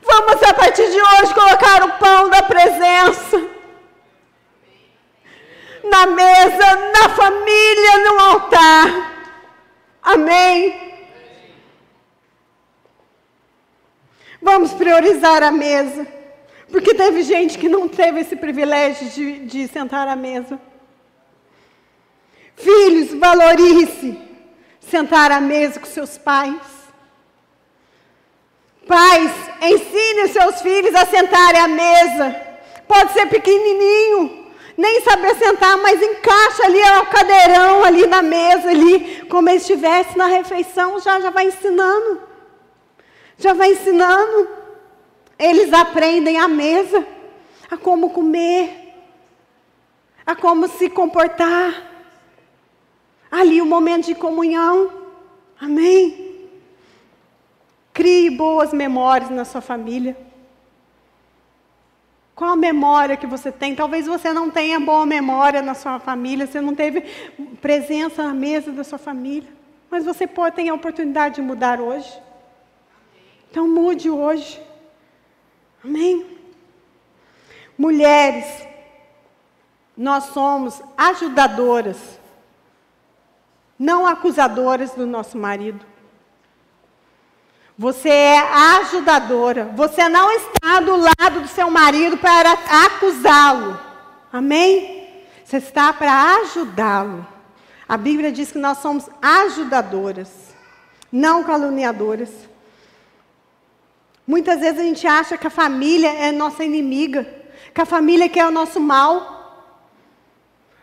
Vamos a partir de hoje colocar o pão da presença na mesa, na família, no altar. Amém? Vamos priorizar a mesa. Porque teve gente que não teve esse privilégio de, de sentar à mesa. Filhos, valorize sentar à mesa com seus pais. Pais, ensine os seus filhos a sentarem à mesa. Pode ser pequenininho, nem saber sentar, mas encaixa ali o cadeirão ali na mesa ali, como ele estivesse na refeição, já já vai ensinando. Já vai ensinando. Eles aprendem a mesa, a como comer, a como se comportar. Ali o momento de comunhão. Amém. Crie boas memórias na sua família. Qual a memória que você tem? Talvez você não tenha boa memória na sua família, você não teve presença na mesa da sua família. Mas você pode ter a oportunidade de mudar hoje. Então mude hoje. Amém? Mulheres, nós somos ajudadoras, não acusadoras do nosso marido. Você é ajudadora. Você não está do lado do seu marido para acusá-lo. Amém? Você está para ajudá-lo. A Bíblia diz que nós somos ajudadoras, não caluniadoras. Muitas vezes a gente acha que a família é nossa inimiga, que a família quer o nosso mal.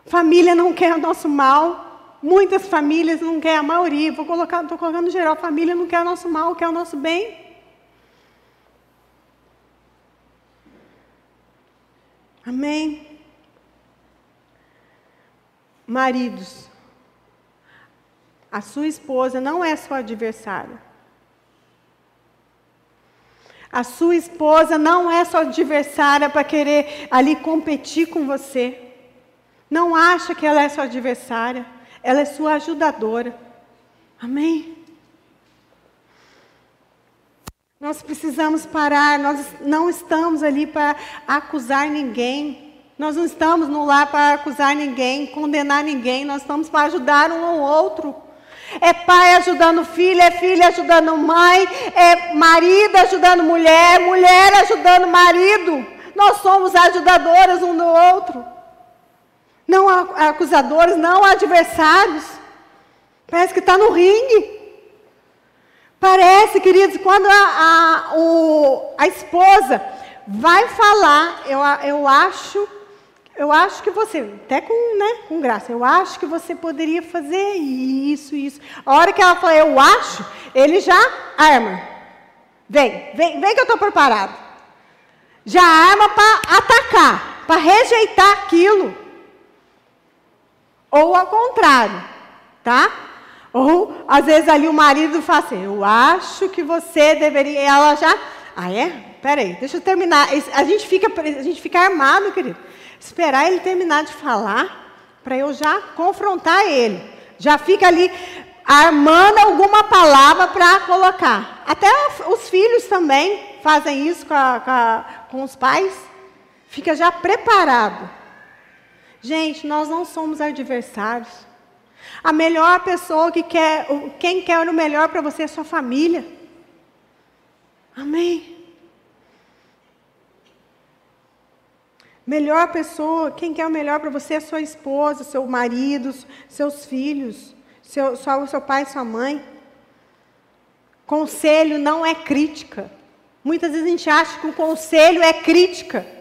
Família não quer o nosso mal. Muitas famílias não querem, a maioria, vou colocar, estou colocando geral, família não quer o nosso mal, quer o nosso bem. Amém? Maridos, a sua esposa não é sua adversária. A sua esposa não é sua adversária para querer ali competir com você. Não acha que ela é sua adversária ela é sua ajudadora. Amém? Nós precisamos parar, nós não estamos ali para acusar ninguém. Nós não estamos no lar para acusar ninguém, condenar ninguém, nós estamos para ajudar um ao outro. É pai ajudando filho, é filho ajudando mãe, é marido ajudando mulher, mulher ajudando marido. Nós somos ajudadoras um do outro não acusadores, não adversários. Parece que está no ringue. Parece, queridos, quando a, a, o, a esposa vai falar, eu, eu acho, eu acho que você, até com, né, com graça, eu acho que você poderia fazer isso, isso. A hora que ela fala, eu acho, ele já arma. Vem, vem, vem que eu estou preparado. Já arma para atacar, para rejeitar aquilo. Ou ao contrário, tá? Ou às vezes ali o marido fala assim: Eu acho que você deveria. Ela já. Ah, é? Peraí, deixa eu terminar. A gente fica, a gente fica armado, querido. Esperar ele terminar de falar para eu já confrontar ele. Já fica ali armando alguma palavra para colocar. Até os filhos também fazem isso com, a, com, a, com os pais. Fica já preparado. Gente, nós não somos adversários. A melhor pessoa que quer, quem quer o melhor para você é sua família. Amém. Melhor pessoa, quem quer o melhor para você é sua esposa, seu marido, seus filhos, seu, seu, seu pai, sua mãe. Conselho não é crítica. Muitas vezes a gente acha que o conselho é crítica.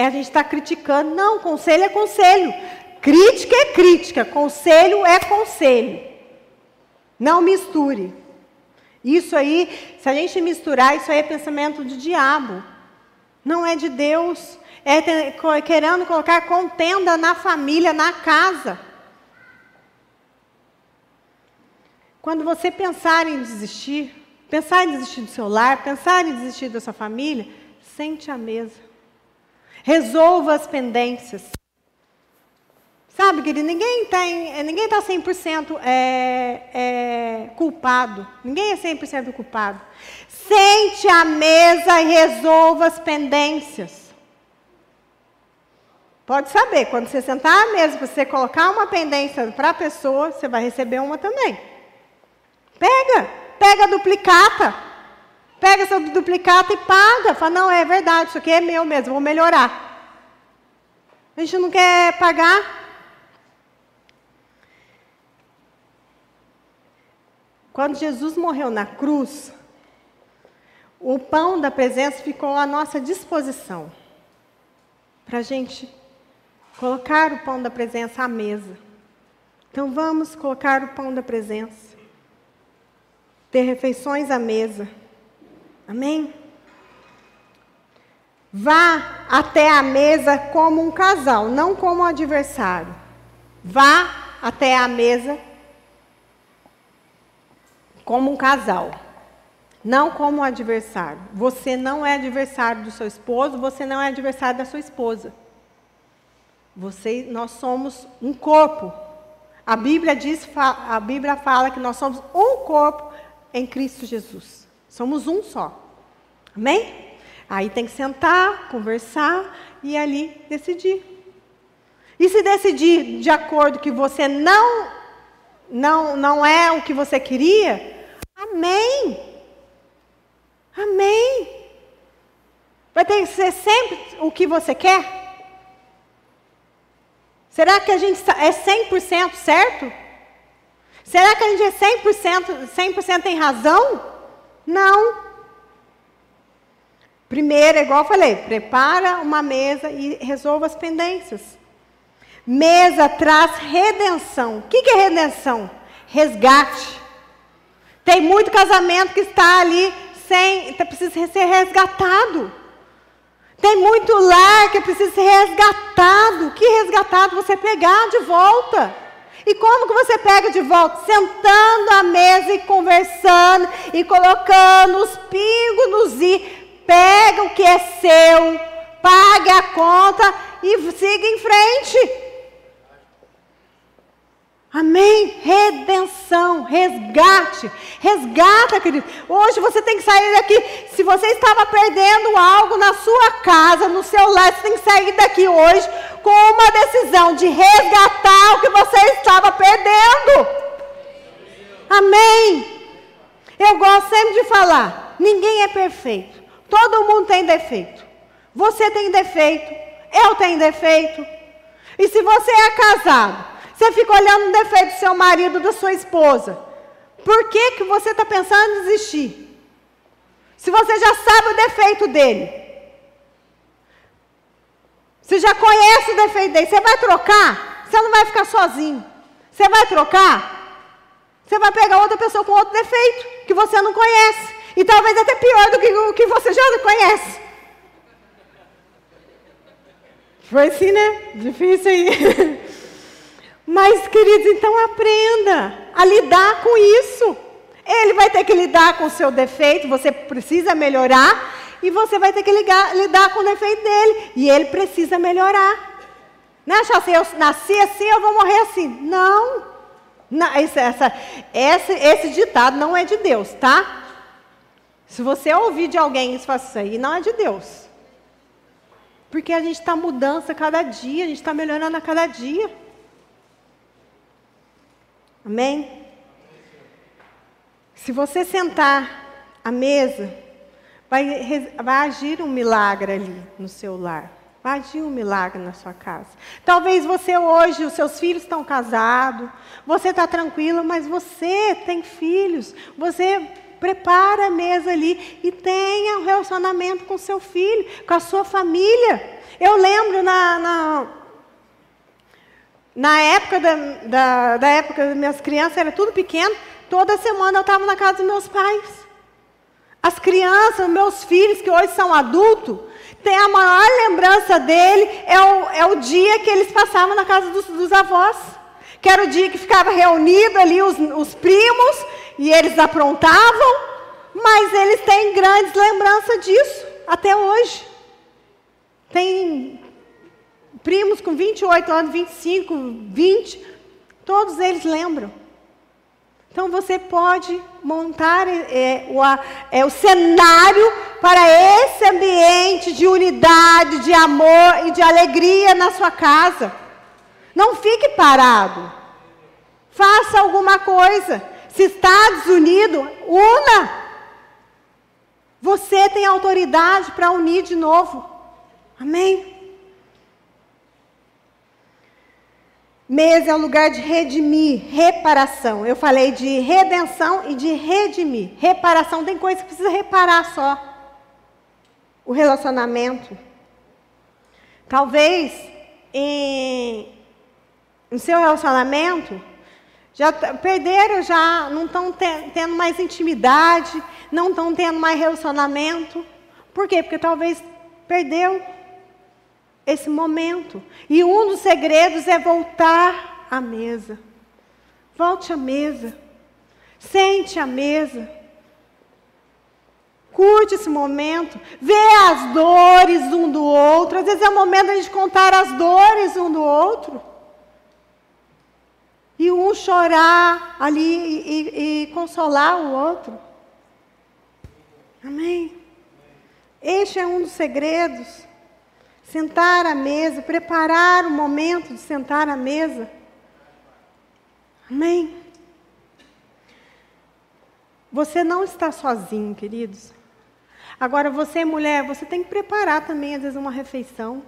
É a gente está criticando. Não, conselho é conselho. Crítica é crítica, conselho é conselho. Não misture. Isso aí, se a gente misturar, isso aí é pensamento de diabo. Não é de Deus. É querendo colocar contenda na família, na casa. Quando você pensar em desistir, pensar em desistir do seu lar, pensar em desistir da sua família, sente a mesa. Resolva as pendências. Sabe, querido, ninguém tem, ninguém está 100% é, é, culpado. Ninguém é 100% culpado. Sente à mesa e resolva as pendências. Pode saber, quando você sentar à mesa, você colocar uma pendência para a pessoa, você vai receber uma também. Pega, pega a duplicata. Pega essa duplicata e paga. Fala, não, é verdade, isso aqui é meu mesmo, vou melhorar. A gente não quer pagar. Quando Jesus morreu na cruz, o pão da presença ficou à nossa disposição. Para a gente colocar o pão da presença à mesa. Então vamos colocar o pão da presença. Ter refeições à mesa. Amém? Vá até a mesa como um casal, não como um adversário. Vá até a mesa como um casal. Não como adversário. Você não é adversário do seu esposo, você não é adversário da sua esposa. Você, nós somos um corpo. A Bíblia diz, a Bíblia fala que nós somos um corpo em Cristo Jesus. Somos um só. Amém? Aí tem que sentar, conversar e ali decidir. E se decidir de acordo que você não não não é o que você queria, amém. Amém. Vai ter que ser sempre o que você quer? Será que a gente é 100% certo? Será que a gente é 100%, 100 tem razão? Não. Primeiro, igual eu falei, prepara uma mesa e resolva as pendências. Mesa traz redenção. O que, que é redenção? Resgate. Tem muito casamento que está ali sem, tá, precisa ser resgatado. Tem muito lar que precisa ser resgatado. Que resgatado você pegar de volta? E como que você pega de volta? Sentando à mesa e conversando e colocando os pingos nos i. Pega o que é seu, pague a conta e siga em frente. Amém? Redenção, resgate. Resgata, querido. Hoje você tem que sair daqui. Se você estava perdendo algo na sua casa, no seu lar, você tem que sair daqui hoje com uma decisão de resgatar o que você estava perdendo. Amém? Eu gosto sempre de falar: ninguém é perfeito. Todo mundo tem defeito. Você tem defeito. Eu tenho defeito. E se você é casado, você fica olhando o defeito do seu marido, da sua esposa. Por que, que você está pensando em desistir? Se você já sabe o defeito dele. Você já conhece o defeito dele. Você vai trocar? Você não vai ficar sozinho. Você vai trocar? Você vai pegar outra pessoa com outro defeito que você não conhece. E talvez até pior do que o que você já conhece. Foi assim, né? Difícil aí. [LAUGHS] Mas, queridos, então aprenda a lidar com isso. Ele vai ter que lidar com o seu defeito, você precisa melhorar, e você vai ter que ligar, lidar com o defeito dele, e ele precisa melhorar. Não é achar assim, eu nasci assim, eu vou morrer assim. Não. não essa, esse, esse ditado não é de Deus, tá? Se você ouvir de alguém isso aí, não é de Deus. Porque a gente está mudando a cada dia, a gente está melhorando a cada dia. Amém? Se você sentar à mesa, vai, vai agir um milagre ali no seu lar. Vai agir um milagre na sua casa. Talvez você hoje, os seus filhos estão casados, você está tranquilo, mas você tem filhos. Você prepara a mesa ali e tenha um relacionamento com seu filho, com a sua família. Eu lembro na, na na época da, da, da época das minhas crianças, era tudo pequeno, toda semana eu estava na casa dos meus pais. As crianças, meus filhos, que hoje são adultos, tem a maior lembrança dele é o, é o dia que eles passavam na casa dos, dos avós. Que era o dia que ficava reunido ali os, os primos e eles aprontavam, mas eles têm grandes lembranças disso até hoje. Tem primos com 28 anos, 25, 20, todos eles lembram. Então você pode montar é, o, é, o cenário para esse ambiente de unidade, de amor e de alegria na sua casa. Não fique parado. Faça alguma coisa. Se está desunido, una. Você tem autoridade para unir de novo. Amém? Mesa é o lugar de redimir, reparação. Eu falei de redenção e de redimir. Reparação tem coisa que precisa reparar só. O relacionamento. Talvez em, no seu relacionamento já perderam, já não estão tendo mais intimidade, não estão tendo mais relacionamento. Por quê? Porque talvez perdeu esse momento. E um dos segredos é voltar à mesa. Volte à mesa. Sente à mesa. curte esse momento, vê as dores um do outro. Às vezes é o momento de a gente contar as dores um do outro. E um chorar ali e, e, e consolar o outro. Amém? Este é um dos segredos. Sentar à mesa, preparar o momento de sentar à mesa. Amém? Você não está sozinho, queridos. Agora, você, mulher, você tem que preparar também, às vezes, uma refeição.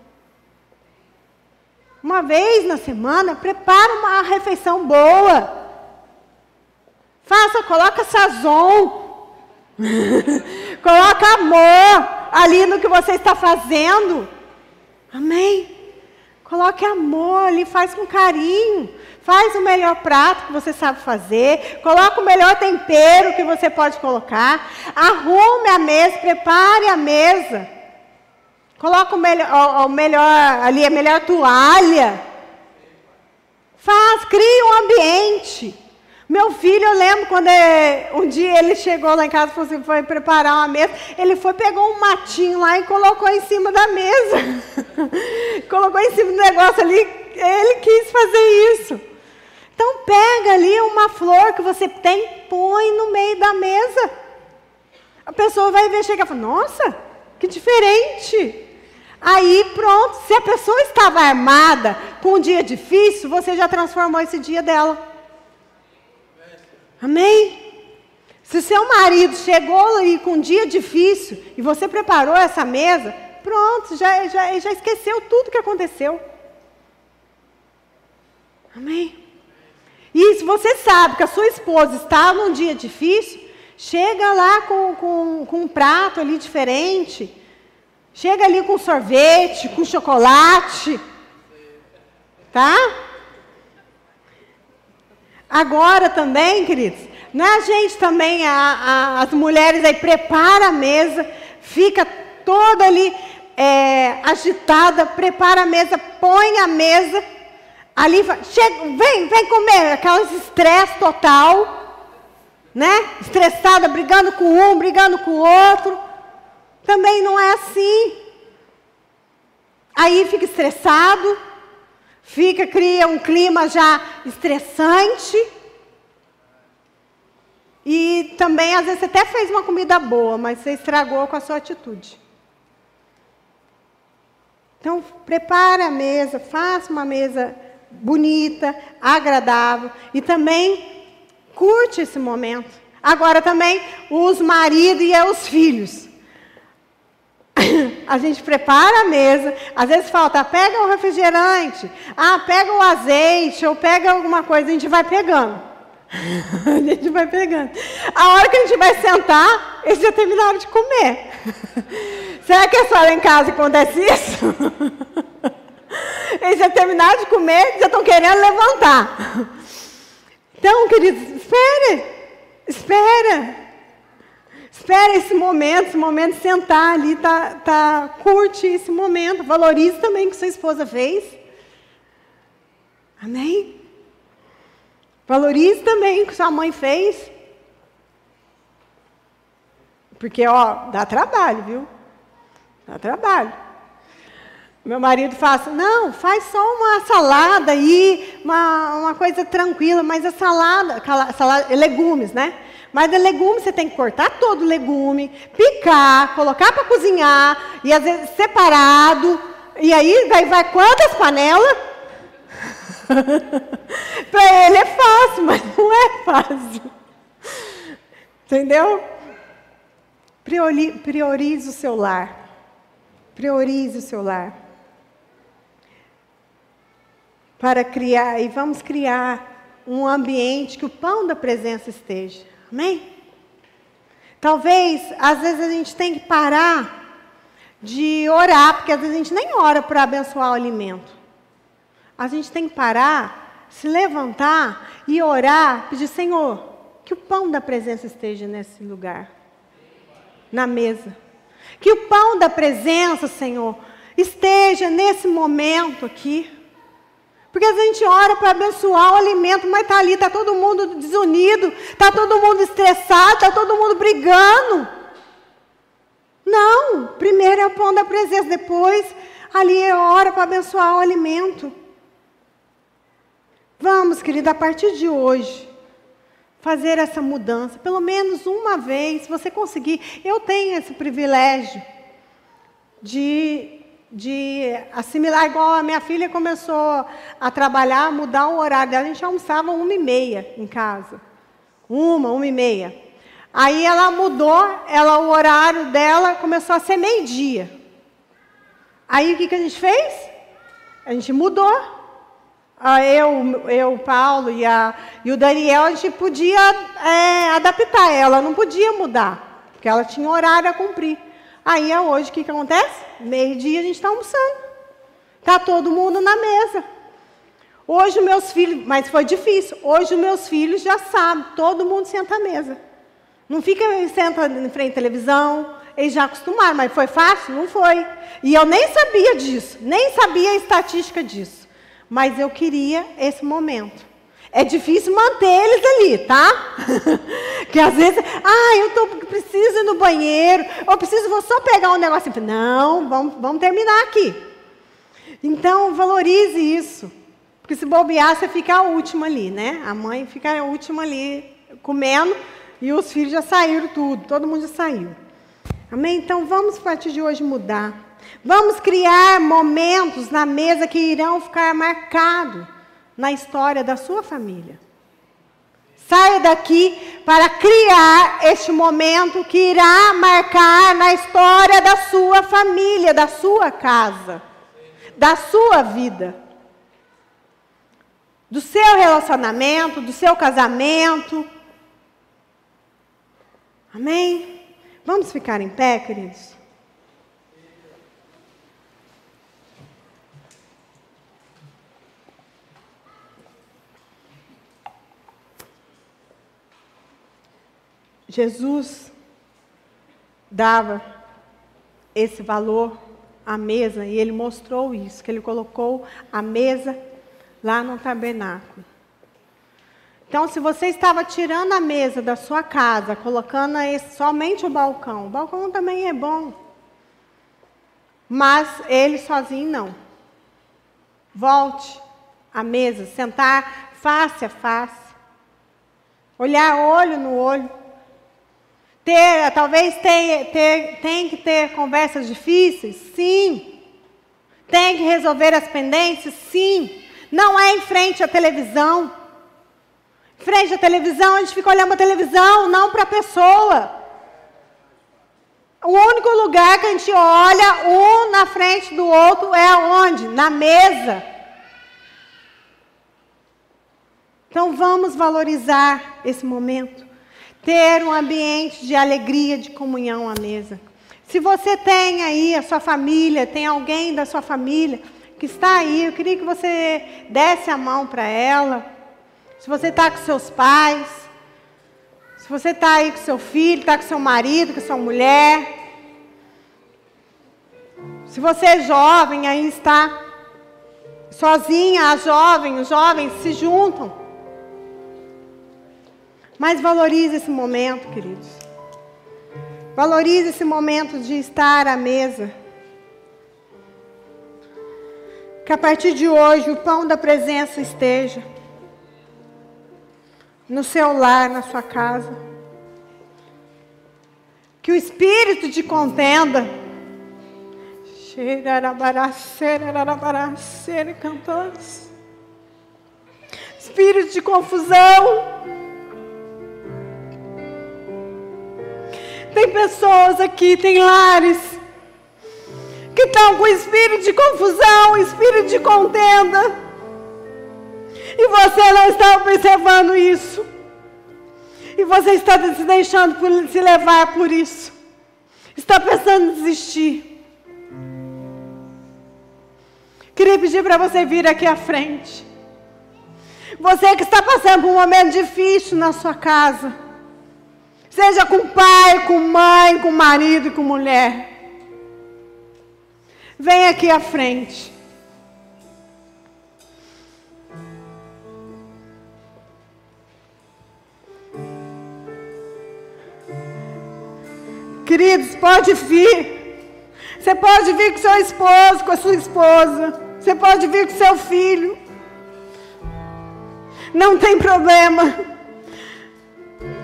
Uma vez na semana, prepara uma refeição boa. Faça, coloca sazon. [LAUGHS] coloca amor ali no que você está fazendo. Amém? Coloque amor ali, faz com carinho. Faz o melhor prato que você sabe fazer, coloca o melhor tempero que você pode colocar, arrume a mesa, prepare a mesa. Coloca o melhor, o, melhor ali, a melhor toalha. Faz, cria um ambiente. Meu filho, eu lembro quando é, um dia ele chegou lá em casa, foi, assim, foi preparar uma mesa, ele foi, pegou um matinho lá e colocou em cima da mesa. [LAUGHS] colocou em cima do negócio ali, ele quis fazer isso. Então pega ali uma flor que você tem, põe no meio da mesa. A pessoa vai ver, chega e fala, nossa, que diferente. Aí pronto, se a pessoa estava armada com um dia difícil, você já transformou esse dia dela. Amém? Se seu marido chegou aí com um dia difícil e você preparou essa mesa, pronto, já, já, já esqueceu tudo que aconteceu. Amém? E se você sabe que a sua esposa está num dia difícil, chega lá com, com, com um prato ali diferente. Chega ali com sorvete, com chocolate. Tá? Agora também, queridos, não é a gente também, a, a, as mulheres aí prepara a mesa, fica toda ali é, agitada, prepara a mesa, põe a mesa Ali, chega, vem, vem comer, aquelas estresse total, né? Estressada, brigando com um, brigando com o outro. Também não é assim. Aí fica estressado, fica, cria um clima já estressante. E também, às vezes, você até fez uma comida boa, mas você estragou com a sua atitude. Então, prepare a mesa, faça uma mesa bonita, agradável e também curte esse momento. Agora também os maridos e os filhos. A gente prepara a mesa, às vezes falta, pega o refrigerante, ah, pega o azeite, ou pega alguma coisa, a gente vai pegando. [LAUGHS] a gente vai pegando. A hora que a gente vai sentar, eles já terminaram de comer. [LAUGHS] Será que é só lá em casa que acontece isso? [LAUGHS] Eles já terminaram de comer, já estão querendo levantar. Então, queridos, espere, espera. Espere esse momento, esse momento de sentar ali, tá, tá, curte esse momento, valorize também o que sua esposa fez. Amém? Valorize também o que sua mãe fez. Porque, ó, dá trabalho, viu? Dá trabalho. Meu marido fala assim, não, faz só uma salada aí, uma, uma coisa tranquila, mas a salada, salada, legumes, né? Mas é legumes você tem que cortar todo o legume, picar, colocar para cozinhar, e às vezes separado, e aí vai, vai quantas panelas? [LAUGHS] para ele é fácil, mas não é fácil. Entendeu? Priorize o seu lar. Priorize o seu lar para criar, e vamos criar um ambiente que o pão da presença esteja. Amém? Talvez, às vezes a gente tem que parar de orar, porque às vezes a gente nem ora para abençoar o alimento. A gente tem que parar, se levantar e orar, pedir, Senhor, que o pão da presença esteja nesse lugar, na mesa. Que o pão da presença, Senhor, esteja nesse momento aqui. Porque a gente ora para abençoar o alimento, mas está ali, está todo mundo desunido, está todo mundo estressado, está todo mundo brigando. da presença. Depois, ali é hora para abençoar o alimento. Vamos, querida, a partir de hoje, fazer essa mudança, pelo menos uma vez, se você conseguir. Eu tenho esse privilégio de, de assimilar, igual a minha filha começou a trabalhar, mudar o horário dela, a gente almoçava uma e meia em casa. Uma, uma e meia. Aí ela mudou, ela, o horário dela começou a ser meio-dia. Aí o que, que a gente fez? A gente mudou ah, eu, eu, Paulo e, a, e o Daniel, a gente podia é, adaptar ela, não podia mudar, porque ela tinha horário a cumprir. Aí hoje o que, que acontece? Meio-dia a gente está almoçando. Está todo mundo na mesa. Hoje os meus filhos, mas foi difícil, hoje os meus filhos já sabem, todo mundo senta à mesa. Não fica senta em frente à televisão, eles já acostumaram, mas foi fácil? Não foi. E eu nem sabia disso, nem sabia a estatística disso mas eu queria esse momento. É difícil manter eles ali, tá? [LAUGHS] que às vezes, ah, eu tô, preciso ir no banheiro, eu preciso, vou só pegar um negócio. Não, vamos, vamos terminar aqui. Então, valorize isso. Porque se bobear, você fica a última ali, né? A mãe fica a última ali comendo e os filhos já saíram tudo, todo mundo já saiu. Amém? Então, vamos a partir de hoje mudar. Vamos criar momentos na mesa que irão ficar marcados na história da sua família. Saia daqui para criar este momento que irá marcar na história da sua família, da sua casa, da sua vida, do seu relacionamento, do seu casamento. Amém? Vamos ficar em pé, queridos? Jesus dava esse valor à mesa e ele mostrou isso, que ele colocou a mesa lá no tabernáculo. Então, se você estava tirando a mesa da sua casa, colocando esse, somente o balcão, o balcão também é bom, mas ele sozinho não. Volte à mesa, sentar face a face, olhar olho no olho. Ter, talvez tenha, ter, tem que ter conversas difíceis? Sim. Tem que resolver as pendências? Sim. Não é em frente à televisão. Em frente à televisão, a gente fica olhando a televisão, não para a pessoa. O único lugar que a gente olha um na frente do outro é onde? Na mesa. Então vamos valorizar esse momento ter um ambiente de alegria, de comunhão à mesa. Se você tem aí a sua família, tem alguém da sua família que está aí, eu queria que você desse a mão para ela. Se você está com seus pais, se você está aí com seu filho, está com seu marido, com sua mulher. Se você é jovem, aí está sozinha, a jovem, os jovens se juntam. Mas valorize esse momento, queridos. Valorize esse momento de estar à mesa. Que a partir de hoje o pão da presença esteja no seu lar, na sua casa. Que o espírito de contenda, espírito de confusão, Tem pessoas aqui, tem lares, que estão com espírito de confusão, espírito de contenda. E você não está observando isso. E você está se deixando se levar por isso. Está pensando em desistir. Queria pedir para você vir aqui à frente. Você que está passando por um momento difícil na sua casa. Seja com pai, com mãe, com marido e com mulher. Vem aqui à frente. Queridos, pode vir. Você pode vir com seu esposo, com a sua esposa. Você pode vir com seu filho. Não tem problema.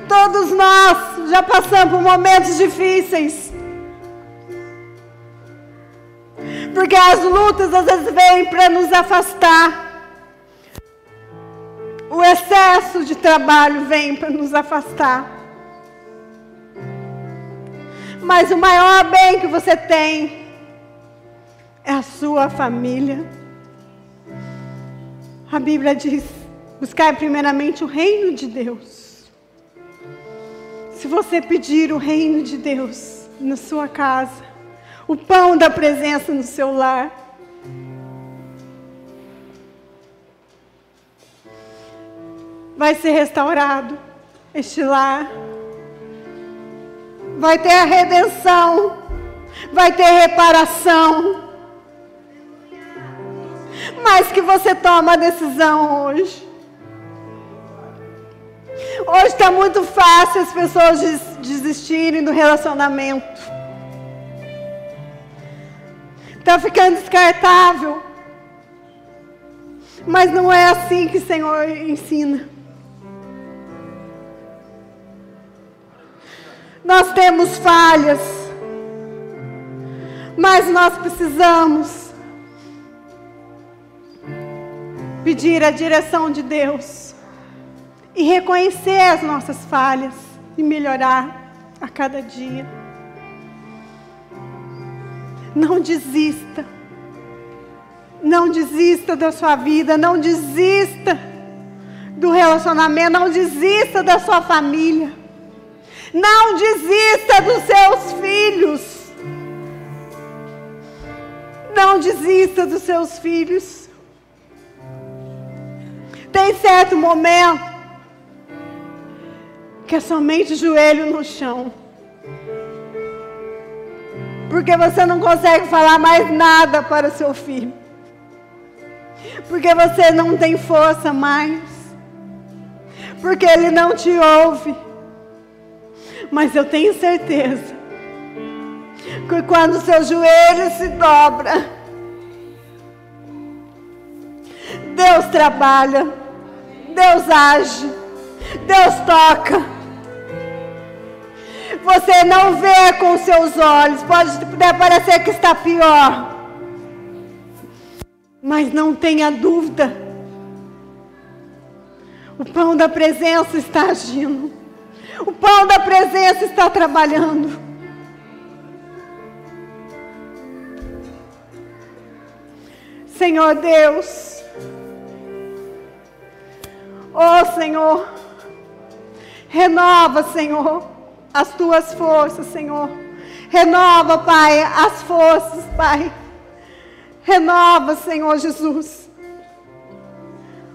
Todos nós já passamos por momentos difíceis. Porque as lutas às vezes vêm para nos afastar. O excesso de trabalho vem para nos afastar. Mas o maior bem que você tem é a sua família. A Bíblia diz: buscar primeiramente o reino de Deus. Se você pedir o reino de Deus na sua casa, o pão da presença no seu lar, vai ser restaurado este lar. Vai ter a redenção, vai ter reparação. Mas que você toma a decisão hoje. Hoje está muito fácil as pessoas desistirem do relacionamento. Está ficando descartável. Mas não é assim que o Senhor ensina. Nós temos falhas, mas nós precisamos pedir a direção de Deus e reconhecer as nossas falhas e melhorar a cada dia. Não desista. Não desista da sua vida, não desista do relacionamento, não desista da sua família. Não desista dos seus filhos. Não desista dos seus filhos. Tem certo momento que é somente joelho no chão. Porque você não consegue falar mais nada para o seu filho. Porque você não tem força mais. Porque ele não te ouve. Mas eu tenho certeza que quando seu joelho se dobra, Deus trabalha, Deus age, Deus toca. Você não vê com seus olhos, pode parecer que está pior, mas não tenha dúvida. O pão da presença está agindo. O pão da presença está trabalhando. Senhor Deus. Oh Senhor. Renova, Senhor, as tuas forças, Senhor. Renova, Pai, as forças, Pai. Renova, Senhor Jesus.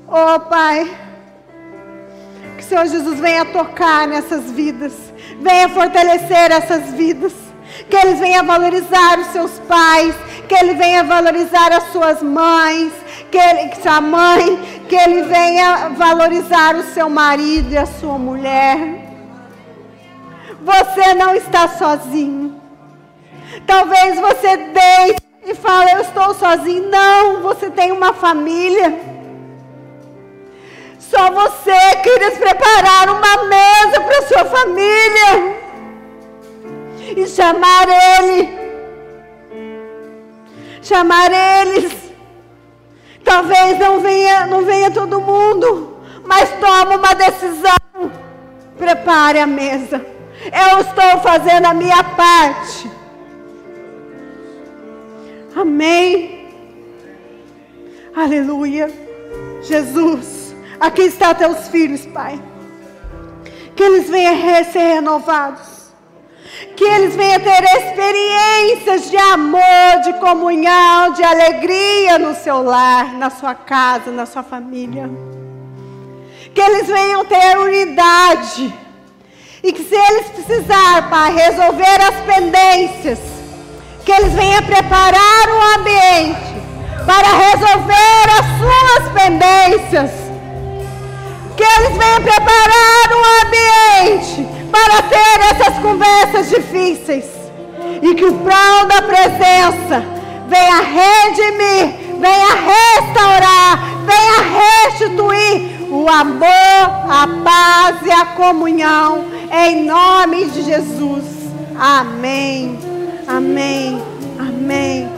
Oh, Pai. Que o Senhor Jesus venha tocar nessas vidas, venha fortalecer essas vidas, que eles venham valorizar os seus pais, que ele venha valorizar as suas mães, que ele, sua mãe, que ele venha valorizar o seu marido e a sua mulher. Você não está sozinho. Talvez você deite e fale, eu estou sozinho. Não, você tem uma família. Só você queria preparar uma mesa para sua família e chamar ele. Chamar eles. Talvez não venha, não venha todo mundo, mas toma uma decisão. Prepare a mesa. Eu estou fazendo a minha parte. Amém. Aleluia. Jesus. Aqui está teus filhos, Pai. Que eles venham ser renovados. Que eles venham ter experiências de amor, de comunhão, de alegria no seu lar, na sua casa, na sua família. Que eles venham ter unidade. E que se eles precisar, Pai, resolver as pendências, que eles venham preparar o ambiente para resolver as suas pendências que eles venham preparar um ambiente para ter essas conversas difíceis. E e que o pão da presença venha redimir, venha restaurar, venha restituir o amor, a paz e a comunhão, em nome de Jesus. Amém. Amém. Amém.